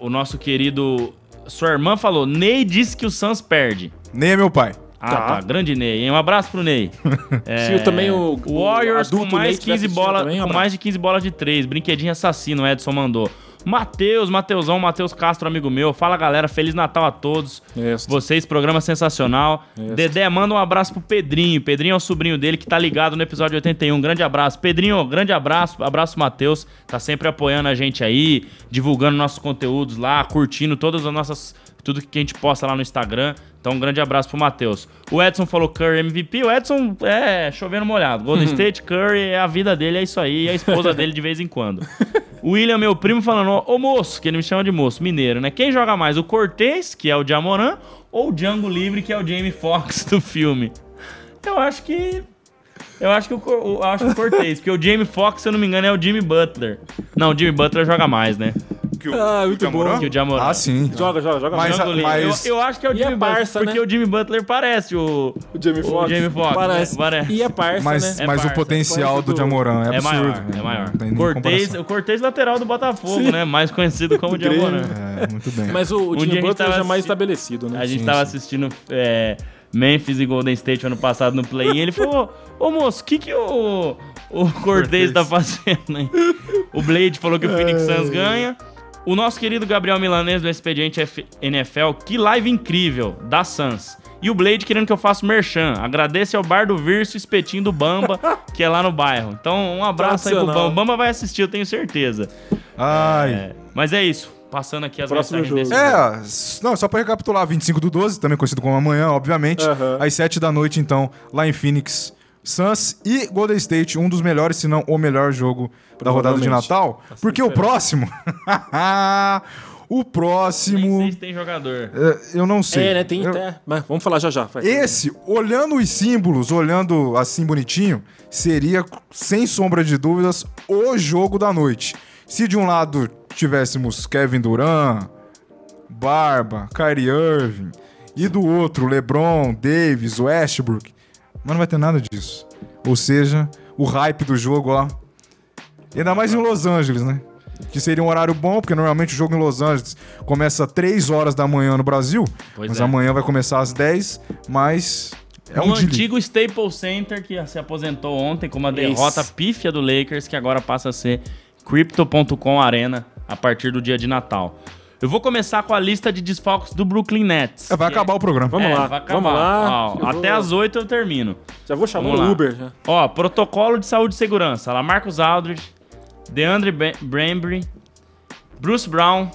o nosso querido... Sua irmã falou, Ney disse que o Suns perde. Nem é meu pai. Ah, Tá. tá. Grande Ney, hein? Um abraço pro Ney. É, o- também o- o o Warriors com mais, estiver 15 assistindo bola, também, um com mais de 15 bolas de 3. Brinquedinho assassino, o Edson mandou. Matheus, Mateusão, Matheus Castro, amigo meu. Fala, galera. Feliz Natal a todos. Isso. Vocês, programa sensacional. Isso. Dedé, manda um abraço pro Pedrinho. Pedrinho é o sobrinho dele que tá ligado no episódio 81. Grande abraço. Pedrinho, grande abraço. Abraço, Matheus. Tá sempre apoiando a gente aí, divulgando nossos conteúdos lá, curtindo todas as nossas. Tudo que a gente posta lá no Instagram. Então, um grande abraço pro Matheus. O Edson falou Curry MVP. O Edson é chovendo molhado. Golden State, Curry, é a vida dele, é isso aí. E a esposa dele de vez em quando. O William, meu primo, falando, ô moço, que ele me chama de moço, mineiro, né? Quem joga mais, o Cortez, que é o Jamoran, ou o Django Livre, que é o Jamie Foxx do filme? Eu acho que... Eu acho que o, eu acho o Cortez, porque o Jamie Foxx, se eu não me engano, é o Jimmy Butler. Não, o Jimmy Butler joga mais, né? Que o, Ah, muito Jamoran? Que o Jamoran. Ah, sim. Joga, joga, joga. Mas- Livre. mas- Eu, eu acho que é o E é Jimmy parça, Butler, porque né? o Jimmy Butler parece o... O Jamie O Foxx. Jamie Foxx, Parece. né? Parece. E é parça, Mas, né? É mas o parça, potencial do Jamoran é É absurdo. maior, né? é maior. Cortez, comparação. o Cortez lateral do Botafogo, né? Mais conhecido como. Jamoran. É, muito bem. Mas o, o Jimmy Butler já é mais estabelecido, né? A gente tava assistindo é, Memphis e Golden State ano passado no play e ele falou: Ô moço, o que, que o, o Cortez tá fazendo aí? O Blade falou que o Phoenix Suns ganha. O nosso querido Gabriel Milanês do Expediente F- NFL, que live incrível, da Suns. E o Blade querendo que eu faça o merchan. Agradece ao Bar do Virso Espetinho do Bamba, que é lá no bairro. Então, um abraço aí pro Bamba. O Bamba vai assistir, eu tenho certeza. Ai. É, mas é isso. Passando aqui as Próximo mensagens jogo. desse É, não, só pra recapitular, 25 do 12, também conhecido como amanhã, obviamente. Aham. Às 7 da noite, então, lá em Phoenix, Suns e Golden State, um dos melhores, se não o melhor jogo da rodada de. Natal. Porque o próximo. o Nem próximo. sei se tem jogador. é, Eu não sei. É, né? Tem Eu- até. Mas vamos falar já já. vai. Esse, olhando os símbolos, olhando assim bonitinho, seria, sem sombra de dúvidas, o jogo da noite. Se de um lado tivéssemos Kevin Durant, Barba, Kyrie Irving, e do outro LeBron, Davis, Westbrook, mas não vai ter nada disso. Ou seja, o hype do jogo, ó. Ainda mais em Los Angeles, né? Que seria um horário bom, porque normalmente o jogo em Los Angeles começa 3 horas da manhã no Brasil. Pois mas é. amanhã vai começar às 10, mas é um delay. antigo Staples Center, que se aposentou ontem com uma derrota Isso. pífia do Lakers, que agora passa a ser Crypto.com Arena a partir do dia de Natal. Eu vou começar com a lista de desfalques do Brooklyn Nets. É, vai acabar o programa. Vamos é, lá, vai acabar. vamos lá. Ó, vou- até às 8 eu termino. Já vou chamar Vamos o lá. Uber. Já. Ó, protocolo de saúde e segurança. Lamarcus Aldridge, DeAndre Bembry, Bruce Brown,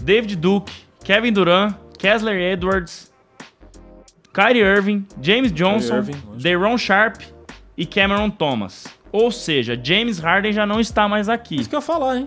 David Duke, Kevin Durant, Kessler Edwards, Kyrie Irving, James Johnson, Irving. Deron Sharp e Cameron Thomas. Ou seja, James Harden já não está mais aqui. Isso que eu ia falar, hein?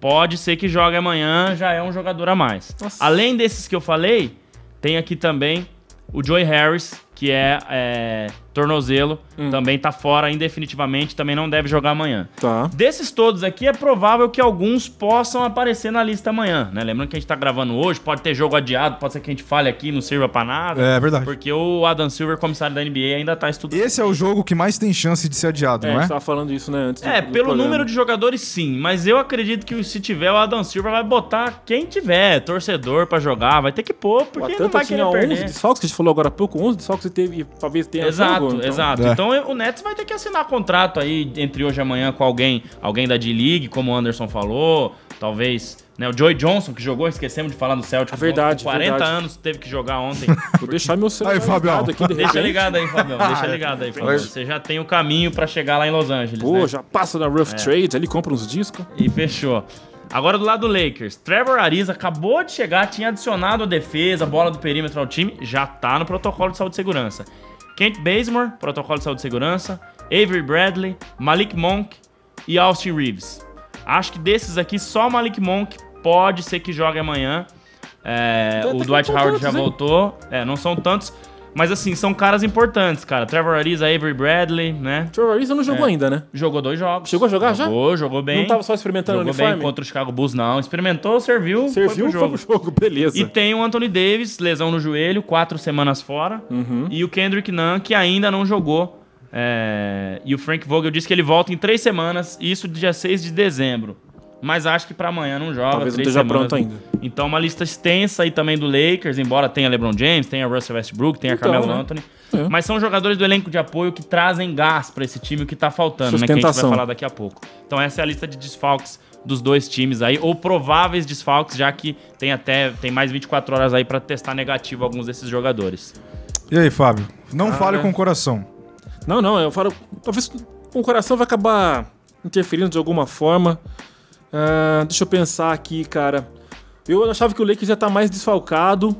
Pode ser que jogue amanhã, já é um jogador a mais. Nossa. Além desses que eu falei, tem aqui também o Joey Harris, que é, é, tornozelo, Hum. também tá fora indefinitivamente, também não deve jogar amanhã. Tá. Desses todos aqui, é provável que alguns possam aparecer na lista amanhã, né? Lembrando que a gente tá gravando hoje, pode ter jogo adiado, pode ser que a gente fale aqui, não sirva pra nada. É verdade. Porque o Adam Silver, comissário da NBA, ainda tá estudando. Esse é o jogo que mais tem chance de ser adiado, É, não a é? gente tava falando isso, né? Antes do- É, do pelo programa. número de jogadores, sim. Mas eu acredito que se tiver, o Adam Silver vai botar quem tiver, torcedor pra jogar. Vai ter que pôr, porque não Atlanta vai querer tinha 11 perder. desfalques, que a gente falou agora há pouco, 11 desfalques e teve, e talvez tenha Exato, jogo, então- exato. É. Então o Nets vai ter que assinar contrato aí entre hoje e amanhã com alguém, alguém da D-League, como o Anderson falou. Talvez, né, o Joey Johnson, que jogou, esquecemos de falar no Celtics. É verdade, Com 40 verdade. anos teve que jogar ontem. Vou deixar meu celular Aí, Fabião. ligado aqui, de Deixa ligado aí, Fabião. Deixa ligado aí, Fabião. Você já tem o caminho pra chegar lá em Los Angeles, Pô, né? já passa na Rough Trade, ali compra uns discos. E fechou. Agora do lado do Lakers, Trevor Ariza acabou de chegar, tinha adicionado a defesa, a bola do perímetro ao time, já tá no protocolo de saúde e segurança. Kent Bazemore, protocolo de saúde e segurança. Avery Bradley, Malik Monk e Austin Reeves. Acho que desses aqui, só Malik Monk pode ser que jogue amanhã. É, o Dwight Howard já hein? voltou. É, não são tantos. Mas assim, são caras importantes, cara. Trevor Ariza, Avery Bradley, né? Trevor Ariza não jogou É. ainda, né? Jogou dois jogos. Chegou a jogar já? Jogou, jogou bem. Não tava só experimentando o Jogou uniforme? bem contra o Chicago Bulls, não. Experimentou, serviu, Serviu, foi pro jogo. foi pro jogo, beleza. E tem o Anthony Davis, lesão no joelho, quatro semanas fora. Uhum. E o Kendrick Nunn, que ainda não jogou. É, E o Frank Vogel disse que ele volta em três semanas, isso dia 6 de dezembro. Mas acho que pra amanhã não joga. Talvez não esteja semanas. pronto ainda. Então, uma lista extensa aí também do Lakers, embora tenha LeBron James, tenha Russell Westbrook, tenha Então, Carmelo né? Anthony. É. Mas são jogadores do elenco de apoio que trazem gás pra esse time o que tá faltando, né? Que a gente vai falar daqui a pouco. Então, essa é a lista de desfalques dos dois times aí, ou prováveis desfalques, já que tem até tem mais 24 horas aí pra testar negativo alguns desses jogadores. E aí, Fábio? Não Cara. fale com o coração. Não, não, eu falo. Talvez o coração vai acabar interferindo de alguma forma. Ah, deixa eu pensar aqui, cara. Eu achava que o Lakers ia estar mais desfalcado.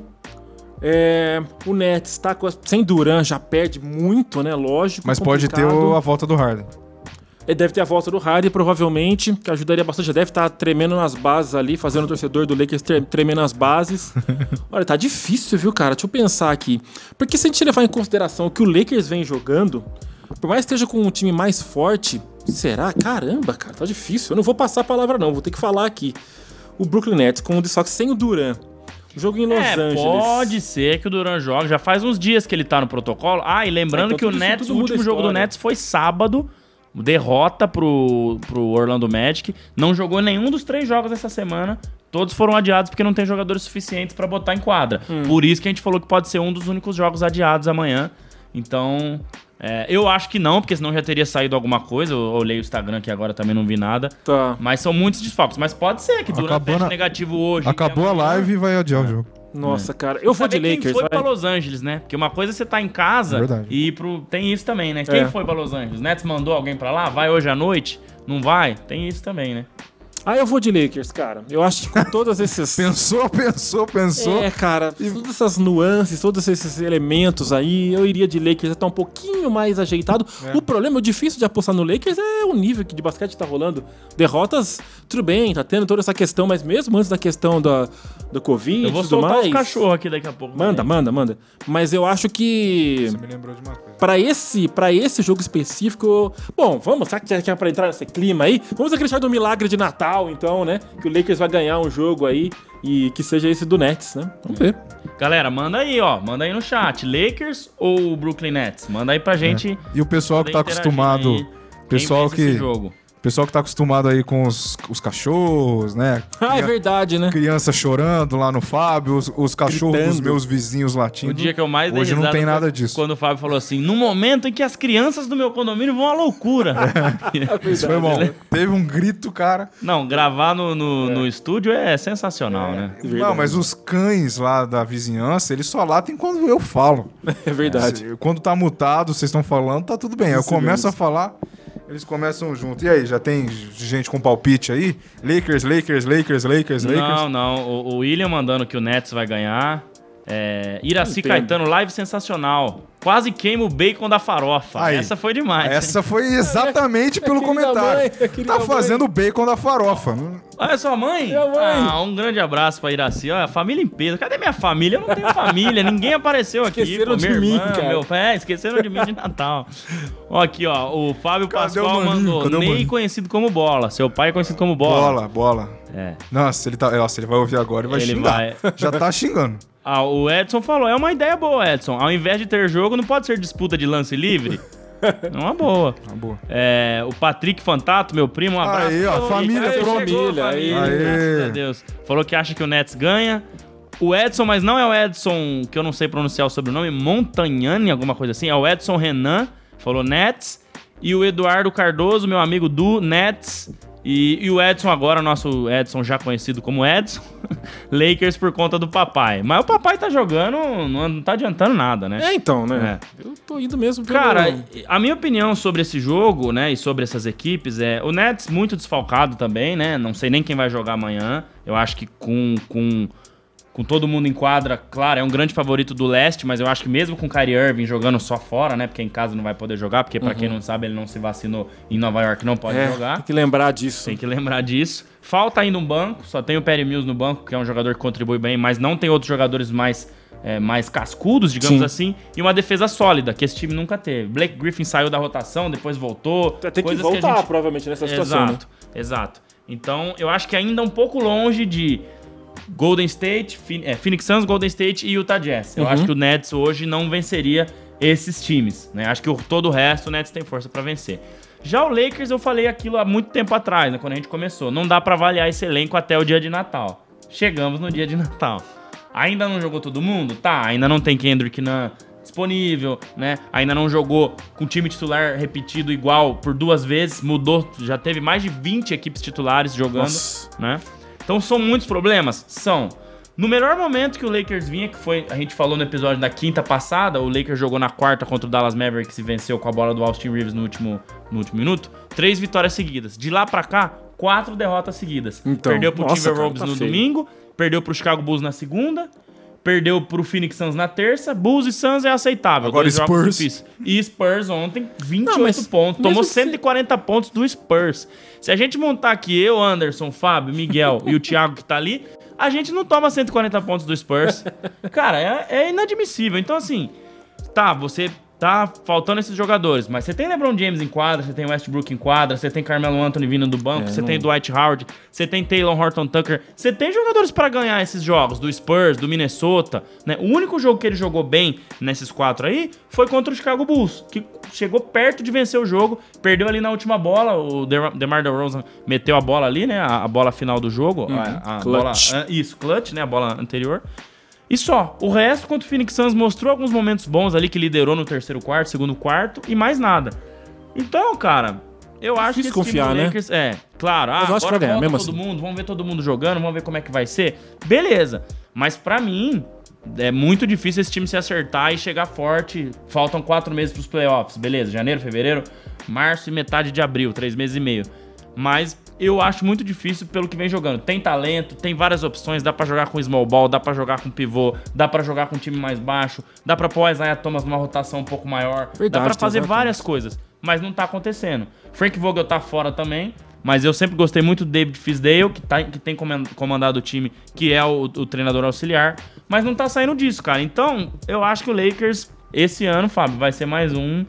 É, o Nets tá a- sem Duran, já perde muito, né? Lógico. Mas pode ter complicado. o- a volta do Harden. Ele deve ter a volta do Harden, provavelmente, que ajudaria bastante. Já deve estar tremendo nas bases ali, fazendo o torcedor do Lakers tre- tremer nas bases. Olha, tá difícil, viu, cara? Deixa eu pensar aqui. Porque se a gente levar em consideração que o Lakers vem jogando, por mais que esteja com um time mais forte, será? Caramba, cara, tá difícil. Eu não vou passar a palavra, não, vou ter que falar aqui. O Brooklyn Nets com o desfalque sem o Duran. Jogo em Los é, Angeles. pode ser que o Duran jogue. Já faz uns dias que ele tá no protocolo. Ah, e lembrando É, então que o Nets, o último jogo do. Nets foi sábado. Derrota pro, pro Orlando Magic. Não jogou nenhum dos três jogos dessa semana. Todos foram adiados porque não tem jogadores suficientes pra botar em quadra. Hum. Por isso que a gente falou que pode ser um dos únicos jogos adiados amanhã. Então, é, eu acho que não, porque senão já teria saído alguma coisa. Eu olhei o Instagram aqui agora também não vi nada. Tá. Mas são muitos desfalques. Mas pode ser que Durant Acabou teste na- negativo hoje. Acabou a live e vai adiar o jogo. Nossa, cara. Eu vou de Lakers, quem foi vai. pra Los Angeles, né? Porque uma coisa é você tá em casa Verdade. e ir pro... tem isso também, né? Quem É. foi pra Los Angeles? Nets mandou alguém pra lá? Vai hoje à noite? Não vai? Tem isso também, né? Ah, eu vou de Lakers, cara. Eu acho que com todos esses... Pensou, pensou, pensou. É, cara, todas essas nuances, todos esses elementos aí, eu iria de Lakers até um pouquinho mais ajeitado. O problema, o difícil de apostar no Lakers é o nível que de basquete tá rolando. Derrotas, tudo bem, tá tendo toda essa questão, mas mesmo antes da questão da, do Covid Eu e vou tudo soltar mais... os cachorros aqui daqui a pouco. Manda, manda, manda. Mas eu acho que Você me lembrou de uma coisa. Pra esse, pra esse jogo específico. Bom, vamos, será que já que é pra entrar nesse clima aí? Vamos acreditar no milagre de Natal, então, né? Que o Lakers vai ganhar um jogo aí e que seja esse do Nets, né? Vamos ver. Galera, manda aí, ó. Manda aí no chat. Lakers ou Brooklyn Nets? Manda aí pra gente. E o pessoal que tá acostumado. aí. Quem Pessoal que. jogo. Pessoal que tá acostumado aí com os, os cachorros, né? Ah, é verdade, né? Criança chorando lá no Fábio, os, os cachorros dos Gritando. meus vizinhos latindo. O dia que eu mais dei Hoje não tem nada disso. Quando o Fábio falou assim, no momento em que as crianças do meu condomínio vão à loucura. Isso foi bom. Teve um grito, cara. Não, gravar no, no, no estúdio é sensacional, né? Não, mas os cães lá da vizinhança, eles só latem quando eu falo. É verdade. Quando tá mutado, vocês estão falando, tá tudo bem. Eu Isso começo a falar, eles começam junto. E aí, já tem gente com palpite aí? Lakers, Lakers, Lakers, Lakers, Lakers. Não, não. O, o William mandando que o Nets vai ganhar. É, Iraci Entendo. Caetano, live sensacional. Quase queima o bacon da farofa. Aí. Essa foi demais. Essa foi exatamente pelo querida comentário. mãe, querida tá fazendo o bacon da farofa. Olha sua mãe? Minha mãe. Ah, um grande abraço pra Iraci. Olha, família em peso. Cadê minha família? Eu não tenho família. Ninguém apareceu aqui. Esqueceram pô. de Minha mim, irmã, cara. Meu, é, esqueceram de mim de Natal. Ó, aqui, ó. O Fábio Cadê Pascoal mandou. Cadê Ney conhecido como Bola. Seu pai é conhecido como Bola. Bola, bola. É. Nossa, ele, tá, nossa, ele vai ouvir agora e vai Ele xingar. vai. Já tá xingando. Ah, o Edson falou, é uma ideia boa, Edson. Ao invés de ter jogo, não pode ser disputa de lance livre? É uma boa. Tá boa. É, o Patrick Fantato, meu primo, um abraço. Aí, ó, família Aí, Família, aí. Graças a Deus. Falou que acha que o Nets ganha. O Edson, mas não é o Edson, que eu não sei pronunciar o sobrenome, Montagnani, alguma coisa assim. É o Edson Renan, falou Nets. E o Eduardo Cardoso, meu amigo do Nets. E, e o Edson agora, nosso Edson já conhecido como Edson. Lakers por conta do papai. Mas o papai tá jogando, não, não tá adiantando nada, né? É, então, né? Eu tô indo mesmo pelo... Cara, a minha opinião sobre esse jogo, né, e sobre essas equipes é o Nets muito desfalcado também, né? Não sei nem quem vai jogar amanhã. Eu acho que com, com, com todo mundo em quadra, claro, é um grande favorito do leste, mas eu acho que mesmo com o Kyrie Irving jogando só fora, né? Porque em casa não vai poder jogar, porque pra quem não sabe, ele não se vacinou em Nova York, não pode Uhum. é, jogar. tem que lembrar disso. Tem que lembrar disso. Falta ainda um banco, só tem o Perry Mills no banco, que é um jogador que contribui bem, mas não tem outros jogadores mais, é, mais cascudos, digamos Sim. assim, e uma defesa sólida, que esse time nunca teve. Blake Griffin saiu da rotação, depois voltou. Tem que voltar, a gente- provavelmente, nessa situação. né? Exato, exato. Então, eu acho que ainda um pouco longe de Golden State, é, Phoenix Suns, Golden State e Utah Jazz. Eu Uhum. acho que o Nets hoje não venceria esses times, né? Acho que o, todo o resto o Nets tem força pra vencer. Já o Lakers, eu falei aquilo há muito tempo atrás, né, quando a gente começou. Não dá pra avaliar esse elenco até o dia de Natal. Chegamos no dia de Natal. Ainda não jogou todo mundo? Tá, ainda não tem Kendrick Nunn disponível, né? Ainda não jogou com time titular repetido igual por duas vezes, mudou, já teve mais de 20 equipes titulares jogando, Nossa. né? Então são muitos problemas? São. No melhor momento que o Lakers vinha, que foi, a gente falou no episódio da quinta passada, o Lakers jogou na quarta contra o Dallas Mavericks e venceu com a bola do Austin Reeves no último, no último minuto. Três vitórias seguidas. De lá pra cá, quatro derrotas seguidas. Então, perdeu pro nossa, Timberwolves tá no feio. domingo, perdeu pro Chicago Bulls na segunda, Perdeu pro Phoenix Suns na terça. Bulls e Suns é aceitável. Agora Spurs. E Spurs ontem, 28 Não, pontos. Tomou se- 140 pontos do Spurs. Se a gente montar aqui eu, Anderson, Fábio, Miguel e o Thiago que tá ali, a gente não toma 140 pontos do Spurs. Cara, é, é inadmissível. Então, assim, tá, você tá faltando esses jogadores, mas você tem LeBron James em quadra, você tem Westbrook em quadra, você tem Carmelo Anthony vindo do banco, É, você não- tem Dwight Howard, você tem Taylor Horton Tucker, você tem jogadores pra ganhar esses jogos, do Spurs, do Minnesota, né? O único jogo que ele jogou bem nesses quatro aí foi contra o Chicago Bulls, que chegou perto de vencer o jogo, perdeu ali na última bola, o De- DeMar DeRozan meteu a bola ali, né? A, a bola final do jogo, a, a Clutch. bola isso, clutch, né? A bola anterior. E só. O resto, contra o Phoenix Suns, mostrou alguns momentos bons ali que liderou no terceiro quarto, segundo quarto e mais nada. Então, cara, eu acho Difícil que esse time confiar, do né? Lakers... É, claro. Ah, agora ganhar, volta mesmo todo assim. mundo, vamos ver todo mundo jogando, vamos ver como é que vai ser. Beleza. Mas pra mim, é muito difícil esse time se acertar e chegar forte. Faltam quatro meses pros playoffs. Beleza, janeiro, fevereiro, março e metade de abril, três meses e meio. Mas eu acho muito difícil pelo que vem jogando. Tem talento, tem várias opções, dá pra jogar com small ball, dá pra jogar com pivô, dá pra jogar com um time mais baixo, dá pra pôr o Isaiah Thomas numa rotação um pouco maior, Verdade, dá pra tem fazer Isaiah várias coisas, mas não tá acontecendo. Frank Vogel tá fora também, mas eu sempre gostei muito do David Fisdale, que, tá, que tem coman- comandado o time, que é o, o treinador auxiliar, mas não tá saindo disso, cara. Então, eu acho que o Lakers, esse ano, Fábio, vai ser mais um.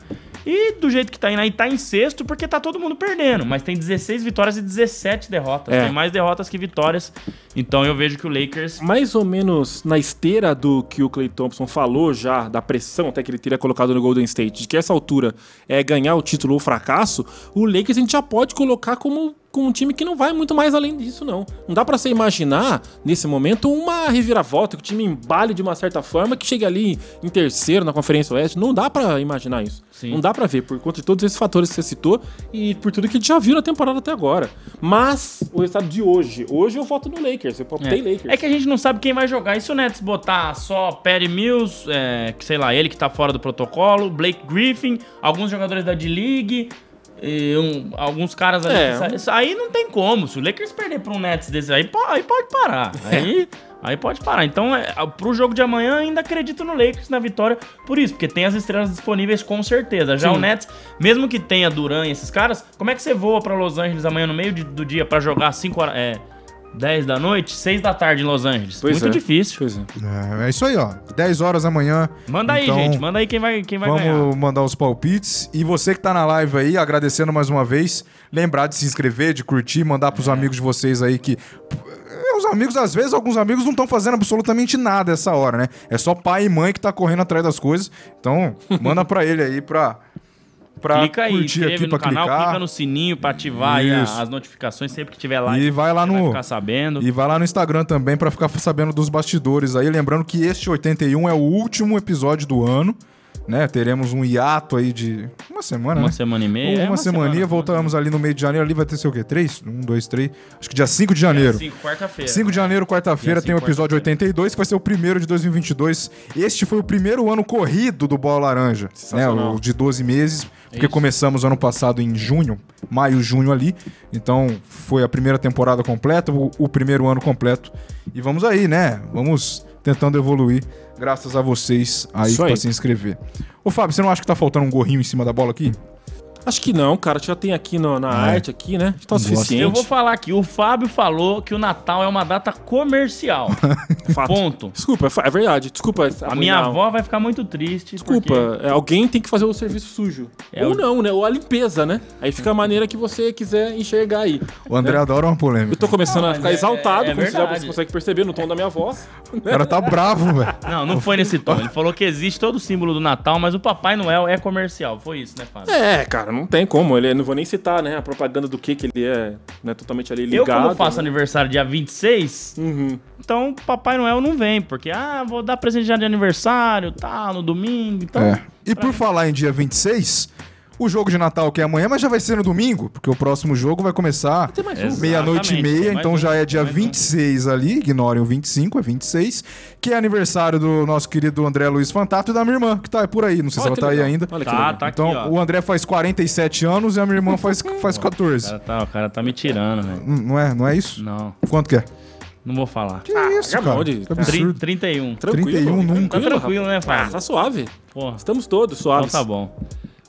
E do jeito que tá indo aí, tá em sexto, porque tá todo mundo perdendo. Mas tem 16 vitórias e 17 derrotas. É. Tem mais derrotas que vitórias. Então eu vejo que o Lakers. mais ou menos na esteira do que o Clay Thompson falou já, da pressão até que ele teria colocado no Golden State, de que essa altura é ganhar o título ou fracasso, o Lakers a gente já pode colocar como, como um time que não vai muito mais além disso, não. Não dá pra você imaginar, nesse momento, uma reviravolta, que o time embale de uma certa forma, que chegue ali em terceiro na Conferência Oeste. Não dá pra imaginar isso. Sim. Não dá pra ver, por conta de todos esses fatores que você citou e por tudo que a gente já viu na temporada até agora. Mas, o resultado de hoje, hoje eu voto no Lakers, eu optei Lakers. É que a gente não sabe quem vai jogar. E se o Nets botar só Perry Mills, é, que sei lá, ele que tá fora do protocolo, Blake Griffin, alguns jogadores da D-League, um- alguns caras ali. É. Isso- aí não tem como. Se o Lakers perder pra um Nets desse aí, aí pode parar. Aí, aí pode parar. Então, é, pro jogo de amanhã, ainda acredito no Lakers na vitória por isso, porque tem as estrelas disponíveis com certeza. Já Sim. o Nets, mesmo que tenha Duran e esses caras, como é que você voa pra Los Angeles amanhã no meio de- do dia pra jogar 5 horas. É, 10 da noite, 6 da tarde em Los Angeles? Pois Muito é. difícil. Pois é. É, é isso aí, ó. 10 horas da manhã. Manda aí, Então, gente. Manda aí quem vai, quem vai Vamos ganhar. mandar os palpites. E você que tá na live aí, agradecendo mais uma vez. Lembrar de se inscrever, de curtir, mandar pros amigos de vocês aí que. É, Os amigos, às vezes, alguns amigos não estão fazendo absolutamente nada essa hora, né? É só pai e mãe que tá correndo atrás das coisas. Então, manda pra ele aí pra. Pra Clica aí, curtir aqui, no pra canal, clicar. clica no sininho pra ativar a- as notificações sempre que tiver live. E vai lá vai no. ficar sabendo. E vai lá no Instagram também pra ficar sabendo dos bastidores aí. Lembrando que este 81 é o último episódio do ano. Né? Teremos um hiato aí de uma semana, Uma né? semana e meia. Uma, é uma semaninha, semana, voltamos ali no meio de janeiro. Ali vai ter ser o quê? Três? Um, dois, três. Acho que dia 5 de janeiro. 5, quarta-feira. 5 de janeiro, quarta-feira, tem o cinco, episódio quarta-feira. 82, que vai ser o primeiro de 2022. Este foi o primeiro ano corrido do Bola Laranja, né? O de 12 meses, porque Isso. começamos ano passado em junho, maio, junho ali. Então foi a primeira temporada completa, o, o primeiro ano completo. E vamos aí, né? Vamos tentando evoluir, graças a vocês aí Isso para aí. se inscrever. Ô Fábio, você não acha que tá faltando um gorrinho em cima da bola aqui? Acho que não, cara. Já tem aqui no- na É. arte aqui, né? Tá o Gosto. suficiente. Eu vou falar aqui, o Fábio falou que o Natal é uma data comercial. Fato. Ponto. Desculpa, é é verdade. Desculpa. A minha avó vai ficar muito triste. Desculpa, porque- é, alguém tem que fazer o serviço sujo. É Ou o- não, né? Ou a limpeza, né? Aí fica a maneira que você quiser enxergar aí. O André adora uma polêmica. Eu tô começando Não, a ficar é- exaltado, é como você já você consegue perceber no tom da minha voz. O cara tá bravo, velho. Não, não foi nesse tom. Ele falou que existe todo o símbolo do Natal, mas o Papai Noel é comercial. Foi isso, né, Fábio? É, cara, não tem como. Ele, não vou nem citar, né? A propaganda do que que ele é, né? Totalmente ali Eu, ligado. como faço né? aniversário dia 26, Uhum. então Papai Noel não vem, porque, ah, vou dar presente já de aniversário, tá, no domingo, então... É. E por falar em dia 26, o jogo de Natal que é amanhã, mas já vai ser no domingo, porque o próximo jogo vai começar meia-noite e meia, então já é dia tem mais um. 26 ali, ignorem o 25, é 26, que é aniversário do nosso querido André Luiz Fantato e da minha irmã, que tá por aí, não sei Olha se ela tá aí ainda. Olha Tá, tá Então, o André faz 47 anos e a minha irmã faz, faz O 14. cara tá, o cara tá me tirando, velho. Não é, não é isso? Não. Quanto que é? Não vou falar. Que isso, acabou cara? de- absurdo. 31. Tranquilo. 31 nunca. Tá tranquilo, né, Ah, Fábio? tá suave. Porra. Estamos todos Então suaves. tá bom.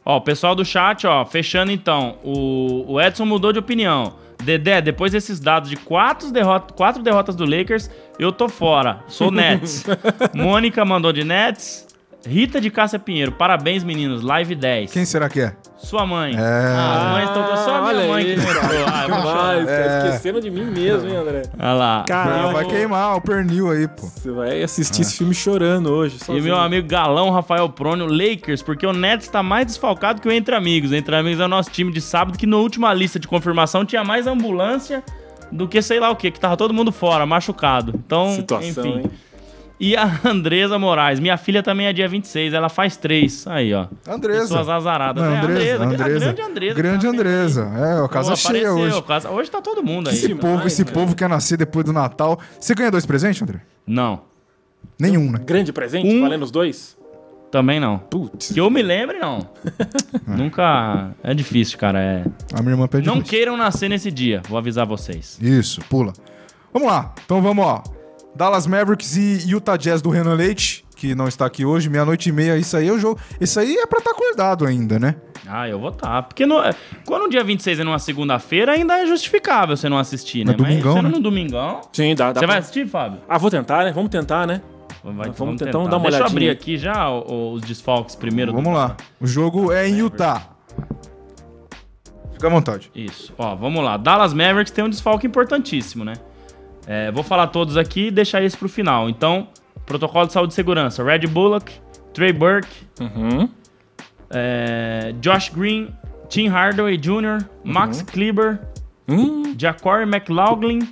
Ó, o pessoal do chat, ó, fechando então. O, o Edson mudou de opinião. Dedé, depois desses dados de quatro, derrota, quatro derrotas do Lakers, eu tô fora. Sou Nets. Mônica mandou de Nets. Rita de Cássia Pinheiro, parabéns meninos, live 10. Quem será que é? Sua mãe. É. Ah, as mães estão só a minha olha mãe aí, que mostrou. Ah, eu vou chorar. Vai, tá esquecendo de mim mesmo, hein, André? Olha lá. Caramba. vai queimar o pernil aí, pô. Você vai assistir esse filme chorando hoje. E sozinho. meu amigo Galão Rafael Prônio, Lakers, porque o Nets tá mais desfalcado que o Entre Amigos. Entre Amigos é o nosso time de sábado, que na última lista de confirmação tinha mais ambulância do que sei lá o que, que tava todo mundo fora, machucado. Então, Situação, enfim. hein? E a Andresa Moraes, minha filha também é dia 26, ela faz três. Aí, ó. Andresa. Pessoas azaradas. Não, é, Andresa, a Andresa. grande Andresa. Grande tá Andresa. É, a casa Pô, cheia apareceu, hoje. casa- Hoje tá todo mundo aí. Esse povo, esse cara. povo quer nascer depois do Natal. Você ganha dois presentes, André? Não, Nenhum, né? Grande presente, Um- valendo os dois? também não. Putz. Que eu me lembre, não. Nunca. É difícil, cara. É. A minha irmã pede Não queiram nascer nesse dia, vou avisar vocês. Isso, pula. Vamos lá. Então vamos, ó. Dallas Mavericks e Utah Jazz do Renan Leite, que não está aqui hoje, meia-noite e meia. Isso aí é o jogo. Isso aí é pra estar acordado ainda, né? Ah, eu vou estar. Porque no, quando o dia 26 é numa segunda-feira, ainda é justificável você não assistir, né? Mas domingão, sendo né? no domingão. Sim, dá, dá Você pra- vai assistir, Fábio? Ah, vou tentar, né? Vamos tentar, né? Vai, Vamos tentar, vamos dar uma Deixa eu olhadinha. abrir aqui já o- os desfalques primeiro. do- Vamos lá. O jogo é em Utah. Fica à vontade. Isso. Ó, vamos lá. Dallas Mavericks tem um desfalque importantíssimo, né? É, vou falar todos aqui e deixar esse pro final. Então, protocolo de saúde e segurança. Red Bullock, Trey Burke, Uhum. é, Josh Green, Tim Hardaway Jr., Max Kleber, Hum, Jacori McLaughlin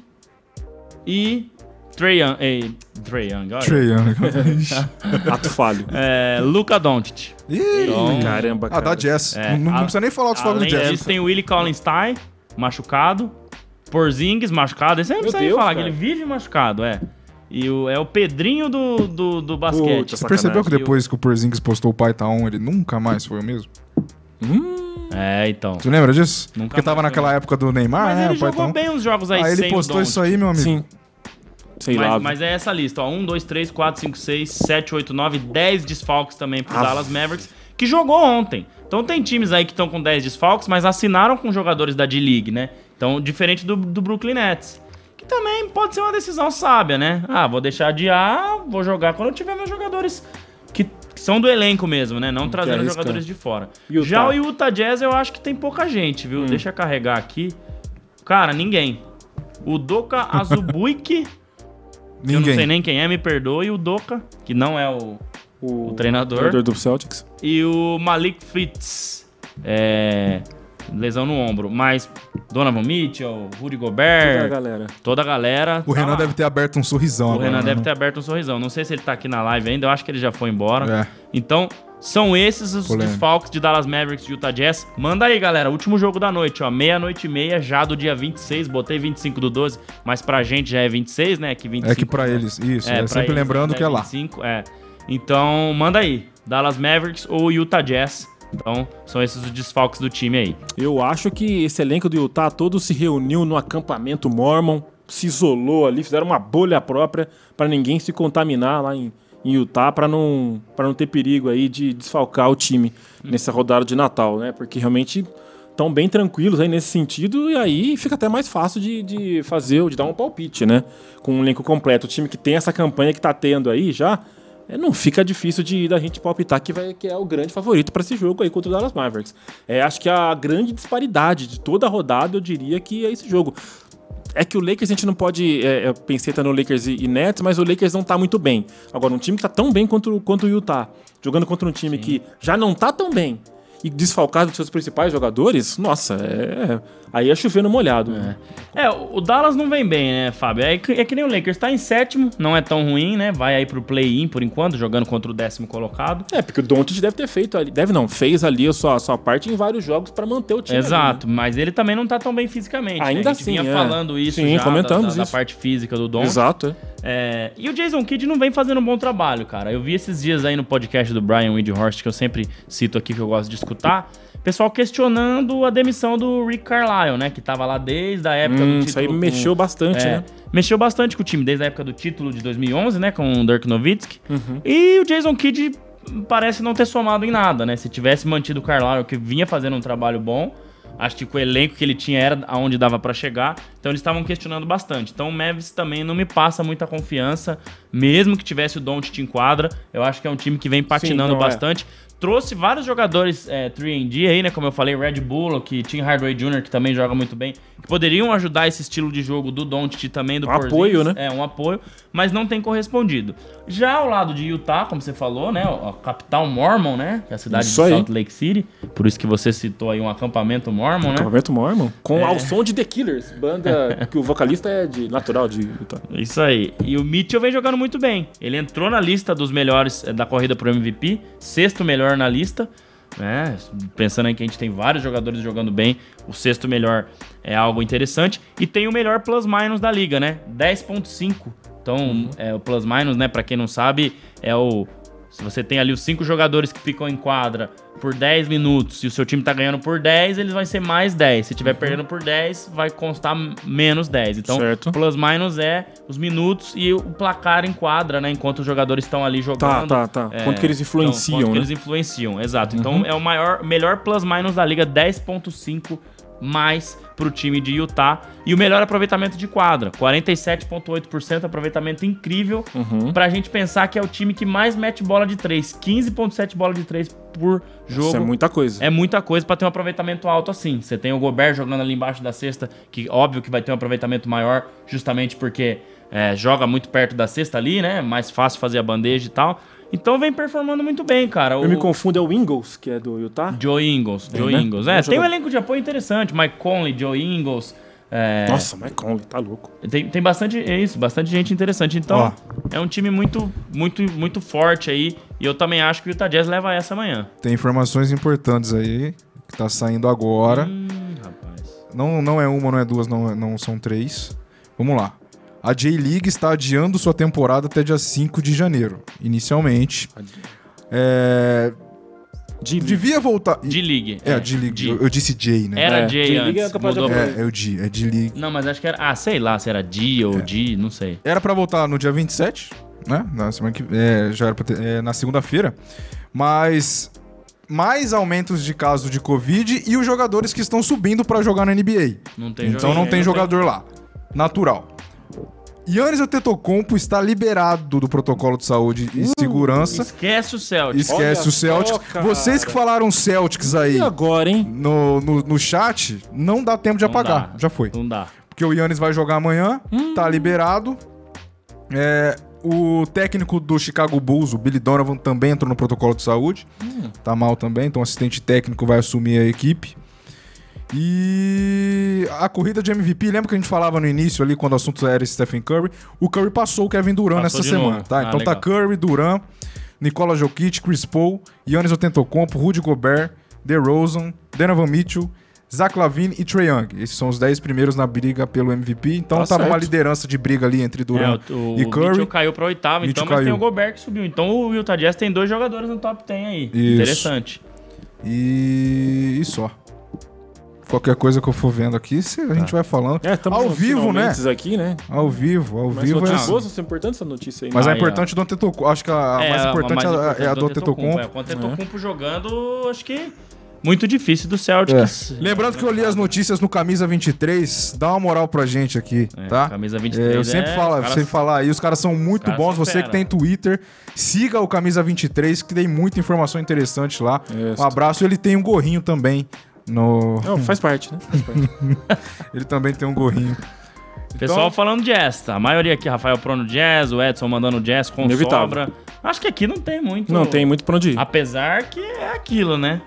e Trey Young. eh, Trey Young, olha. Trey Young. ato falho. É, Luca Doncic. Então, Caramba, Ah, cara. da Jazz. É, não, não a- precisa nem falar o desfalque do Além Jazz. disso, tem o Willie Collinstein, machucado. Porzingis, machucado. Esse aí não Meu precisa nem Deus, falar, cara. que ele vive machucado, é. E o, é o Pedrinho do, do, do basquete. Puta, Você percebeu que depois que o Porzingis postou o pai tá on, ele nunca mais foi o mesmo? É, então. Você lembra disso? Nunca Porque tava mais naquela época do Neymar, Mas né? ele o pai jogou tá on. bem uns jogos aí Aí ele postou isso aí, meu amigo. Sim. Sei lá. Mas, mas é essa lista, ó. 1, 2, 3, 4, 5, 6, 7, 8, 9, 10 desfalques também pro Ah. Dallas Mavericks, que jogou ontem. Então tem times aí que estão com 10 desfalques, mas assinaram com jogadores da D-League, né? Então, diferente do, do Brooklyn Nets. Que também pode ser uma decisão sábia, né? Ah, vou deixar de A, vou jogar quando eu tiver meus jogadores que, são do elenco mesmo, né? Não trazendo arrisca. jogadores de fora. Utah. Já o Utah Jazz eu acho que tem pouca gente, viu? Deixa eu carregar aqui. Cara, ninguém. O Doka Azubuike que eu não sei Ninguém. nem quem é, me perdoe, o Doka, que não é o, O, o treinador, treinador do Celtics. e o Malik Fritz, é, lesão no ombro. Mas Donovan Mitchell, Rudy Toda a Gobert, galera. toda a galera. O tá Renan lá. deve ter aberto um sorrisão O agora. Renan né? deve ter aberto um sorrisão. Não sei se ele tá aqui na live ainda, eu acho que ele já foi embora. É. Então, são esses os Polêmico. desfalques de Dallas Mavericks e Utah Jazz. Manda aí, galera. Último jogo da noite, ó. Meia-noite e meia, já do dia 26. Botei 25 do 12, mas pra gente já é 26, né? Que 25 É que pra eles, isso. É, pra sempre eles, lembrando que é lá. 25, é. Então, manda aí. Dallas Mavericks ou Utah Jazz. Então, são esses os desfalques do time aí. Eu acho que esse elenco do Utah todo se reuniu no acampamento Mormon, se isolou ali, fizeram uma bolha própria para ninguém se contaminar lá em, em Utah, para não, pra não ter perigo aí de desfalcar o time nessa rodada de Natal, né? Porque realmente estão bem tranquilos aí nesse sentido e aí fica até mais fácil de, de fazer, de dar um palpite, né? Com um elenco completo. O time que tem essa campanha que tá tendo aí já, não fica difícil de da gente palpitar que, vai, que é o grande favorito para esse jogo aí contra o Dallas Mavericks. É, acho que a grande disparidade de toda a rodada, eu diria que é esse jogo. É que o Lakers a gente não pode. É, eu pensei tá no Lakers e, e Nets, mas o Lakers não tá muito bem. Agora, um time que tá tão bem quanto, o- quanto o Utah, jogando contra um time que já não tá tão bem e desfalcado dos seus principais jogadores, nossa, é. Aí é chovendo molhado. É, o o Dallas não vem bem, né, Fábio? É que, é que nem o Lakers, tá em sétimo, não é tão ruim, né? Vai aí pro play-in por enquanto, jogando contra o décimo colocado. É, porque o Doncic deve ter feito ali. Deve não, fez ali a sua, a sua parte em vários jogos pra manter o time. ali, né? Exato, mas ele também não tá tão bem fisicamente. né? Ainda gente assim, vinha é. falando isso Sim, já, comentamos da, da, isso. da parte física do Don. Exato. é. É, e o Jason Kidd não vem fazendo um bom trabalho, cara. Eu vi esses dias aí no podcast do Brian Windhorst, que eu sempre cito aqui, que eu gosto de escutar, pessoal questionando a demissão do Rick Carlisle, né? Que tava lá desde a época do Hum, título. isso aí com- mexeu bastante, é, né? Mexeu bastante com o time, desde a época do título de 2011, né? Com o Dirk Nowitzki. Uhum. E o Jason Kidd parece não ter somado em nada, né? Se tivesse mantido o Carlisle, que vinha fazendo um trabalho bom, acho que o elenco que ele tinha era aonde dava pra chegar. Então eles estavam questionando bastante. Então o Mavis também não me passa muita confiança, mesmo que tivesse o Doncic em quadra. Eu acho que é um time que vem patinando não, é. bastante. Trouxe vários jogadores é, 3D aí, né? Como eu falei, Red Bull, que Tim Hardaway Jr., que também joga muito bem, que poderiam ajudar esse estilo de jogo do Doncic também do Um Porzingis. apoio, né? É, um apoio, mas não tem correspondido. Já ao lado de Utah, como você falou, né? A capital Mormon, né? Que é a cidade Isso de aí. Salt Lake City. Por isso que você citou aí um acampamento Mormon, né? Acampamento Mormon. Com É. ao som de The Killers, banda que o vocalista é de natural de Utah. Isso aí. E o Mitchell vem jogando muito bem. Ele entrou na lista dos melhores eh, da corrida pro MVP, sexto melhor na lista. Né? Pensando em que a gente tem vários jogadores jogando bem, o sexto melhor é algo interessante. E tem o melhor plus-minus da liga, né? 10.5. Então, é, o plus-minus, né, pra quem não sabe, é o. Se você tem ali os cinco jogadores que ficam em quadra por 10 minutos e o seu time tá ganhando por 10, eles vão ser mais 10. Se tiver perdendo por 10, vai constar menos 10. Então, Certo. plus minus é os minutos e o placar em quadra, né? Enquanto os jogadores estão ali Tá, jogando. tá, tá. É, Quanto que eles então, influenciam, quanto que né? eles influenciam, exato. Então é o maior, melhor plus minus da liga, 10.5 mais pro time de Utah. E o melhor aproveitamento de quadra, 47.8% aproveitamento incrível. Uhum. Pra gente pensar que é o time que mais mete bola de 3, 15.7 bola de 3 por jogo. Isso é muita coisa. É muita coisa pra ter um aproveitamento alto assim. Você tem o Gobert jogando ali embaixo da cesta, que óbvio que vai ter um aproveitamento maior, justamente porque é, joga muito perto da cesta ali, né? Mais fácil fazer a bandeja e tal. Então vem performando muito bem, cara. Eu o me confundo, é o Ingles, que é do Utah? Joe Ingles, Joe né? Ingles. É, tem um elenco de apoio interessante. Mike Conley, Joe Ingles. é, Nossa, Mike Conley, tá louco. tem, tem bastante, é isso, bastante gente interessante. Então, Ó. é um time muito, muito, muito forte aí. E eu também acho que o Utah Jazz leva essa amanhã. Tem informações importantes aí que tá saindo agora. Hum, rapaz. Não, não é uma, não é duas, não, não são três. Vamos lá. A J-League está adiando sua temporada até dia 5 de janeiro, inicialmente. É, De Devia voltar. De League. É, a J-League. G. Eu, eu disse J, né? Era É, J é antes. de pra- É, é o G, é J-League. Não, mas acho que era. Ah, sei lá se era D ou D, não sei. Era pra voltar no dia 27, né? Na semana que é, já era pra ter, é, na segunda-feira. Mas mais aumentos de casos de Covid e os jogadores que estão subindo pra jogar na NBA. Não tem Então jogador. não tem jogador lá. Natural. Yannis Antetokounmpo está liberado do protocolo de saúde e segurança. Esquece o Celtics. Esquece Olha o Celtics. só. Vocês que falaram Celtics aí E agora, hein? no, no, no chat, não dá tempo de Não apagar. dá. Já foi. Não dá. Porque o Yannis vai jogar amanhã, tá liberado. É, o técnico do Chicago Bulls, o Billy Donovan, também entrou no protocolo de saúde. Tá mal também, então o assistente técnico vai assumir a equipe. E a corrida de MVP, lembra que a gente falava no início ali, quando o assunto era Stephen Curry? O Curry passou o Kevin Durant Passou nessa semana, novo. tá? Ah, então legal. tá Curry, Durant, Nikola Jokic, Chris Paul, Yannis Antetokounmpo, Rudy Gobert, DeRozan, Donovan Mitchell, Zach Lavine e Trae Young. Esses são os 10 primeiros na briga pelo MVP. Então Tá tava uma certo. liderança de briga ali entre Durant É, o, o e Curry. Mitchell caiu pra oitavo, Mitchell então, mas tem caiu. o Gobert que subiu. Então o Utah Jazz tem dois jogadores no top 10 aí. Isso. Interessante. E... e só. Qualquer coisa que eu for vendo aqui, cê- a gente vai falando. É, estamos Ao vivo, né? aqui, né? Ao vivo, ao Mas vivo é assim. boas, isso é importante essa notícia aí. Mas Ah, a é. importante do Antetokounmpo, acho que a, a mais importante é, a- é a do É, Antetokounmpo. o Antetokounmpo jogando, acho que muito difícil do Celtics. É. Lembrando que eu li as notícias no Camisa 23, dá uma moral pra gente aqui, É, tá? Camisa É, 23 eu sempre é, falo, sempre falar aí, os caras são muito caras bons. Você que tem Twitter, siga o Camisa 23, que tem muita informação interessante lá. Isso. Um abraço. Ele tem um gorrinho também. No... Não, faz parte, né? Faz parte. Ele também tem um gorrinho. Pessoal Então- falando jazz, tá? A maioria aqui, Rafael Prono jazz, o Edson mandando jazz com Inevitável. sobra. Acho que aqui não tem muito. Não tem muito pra onde ir. Apesar que é aquilo, né?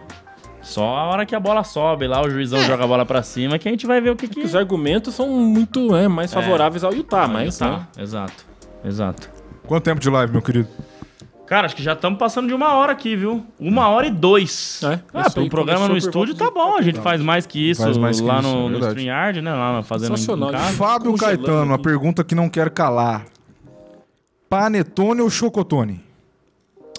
Só a hora que a bola sobe lá, o juizão É. joga a bola pra cima, que a gente vai ver o que que... Os argumentos são muito é, mais favoráveis ao Utah, mas tá. Exato, exato. Quanto tempo de live, meu querido? Cara, acho que já estamos passando de uma hora aqui, viu? Uma hora e dois. É, ah, isso para aí um programa no estúdio tá de bom, a gente quatro faz mais que isso Faz mais que lá isso, é no, no verdade. StreamYard, né? Lá fazendo em Sensacional. casa. Fábio Caetano, a pergunta que não quer calar. Panetone ou chocotone?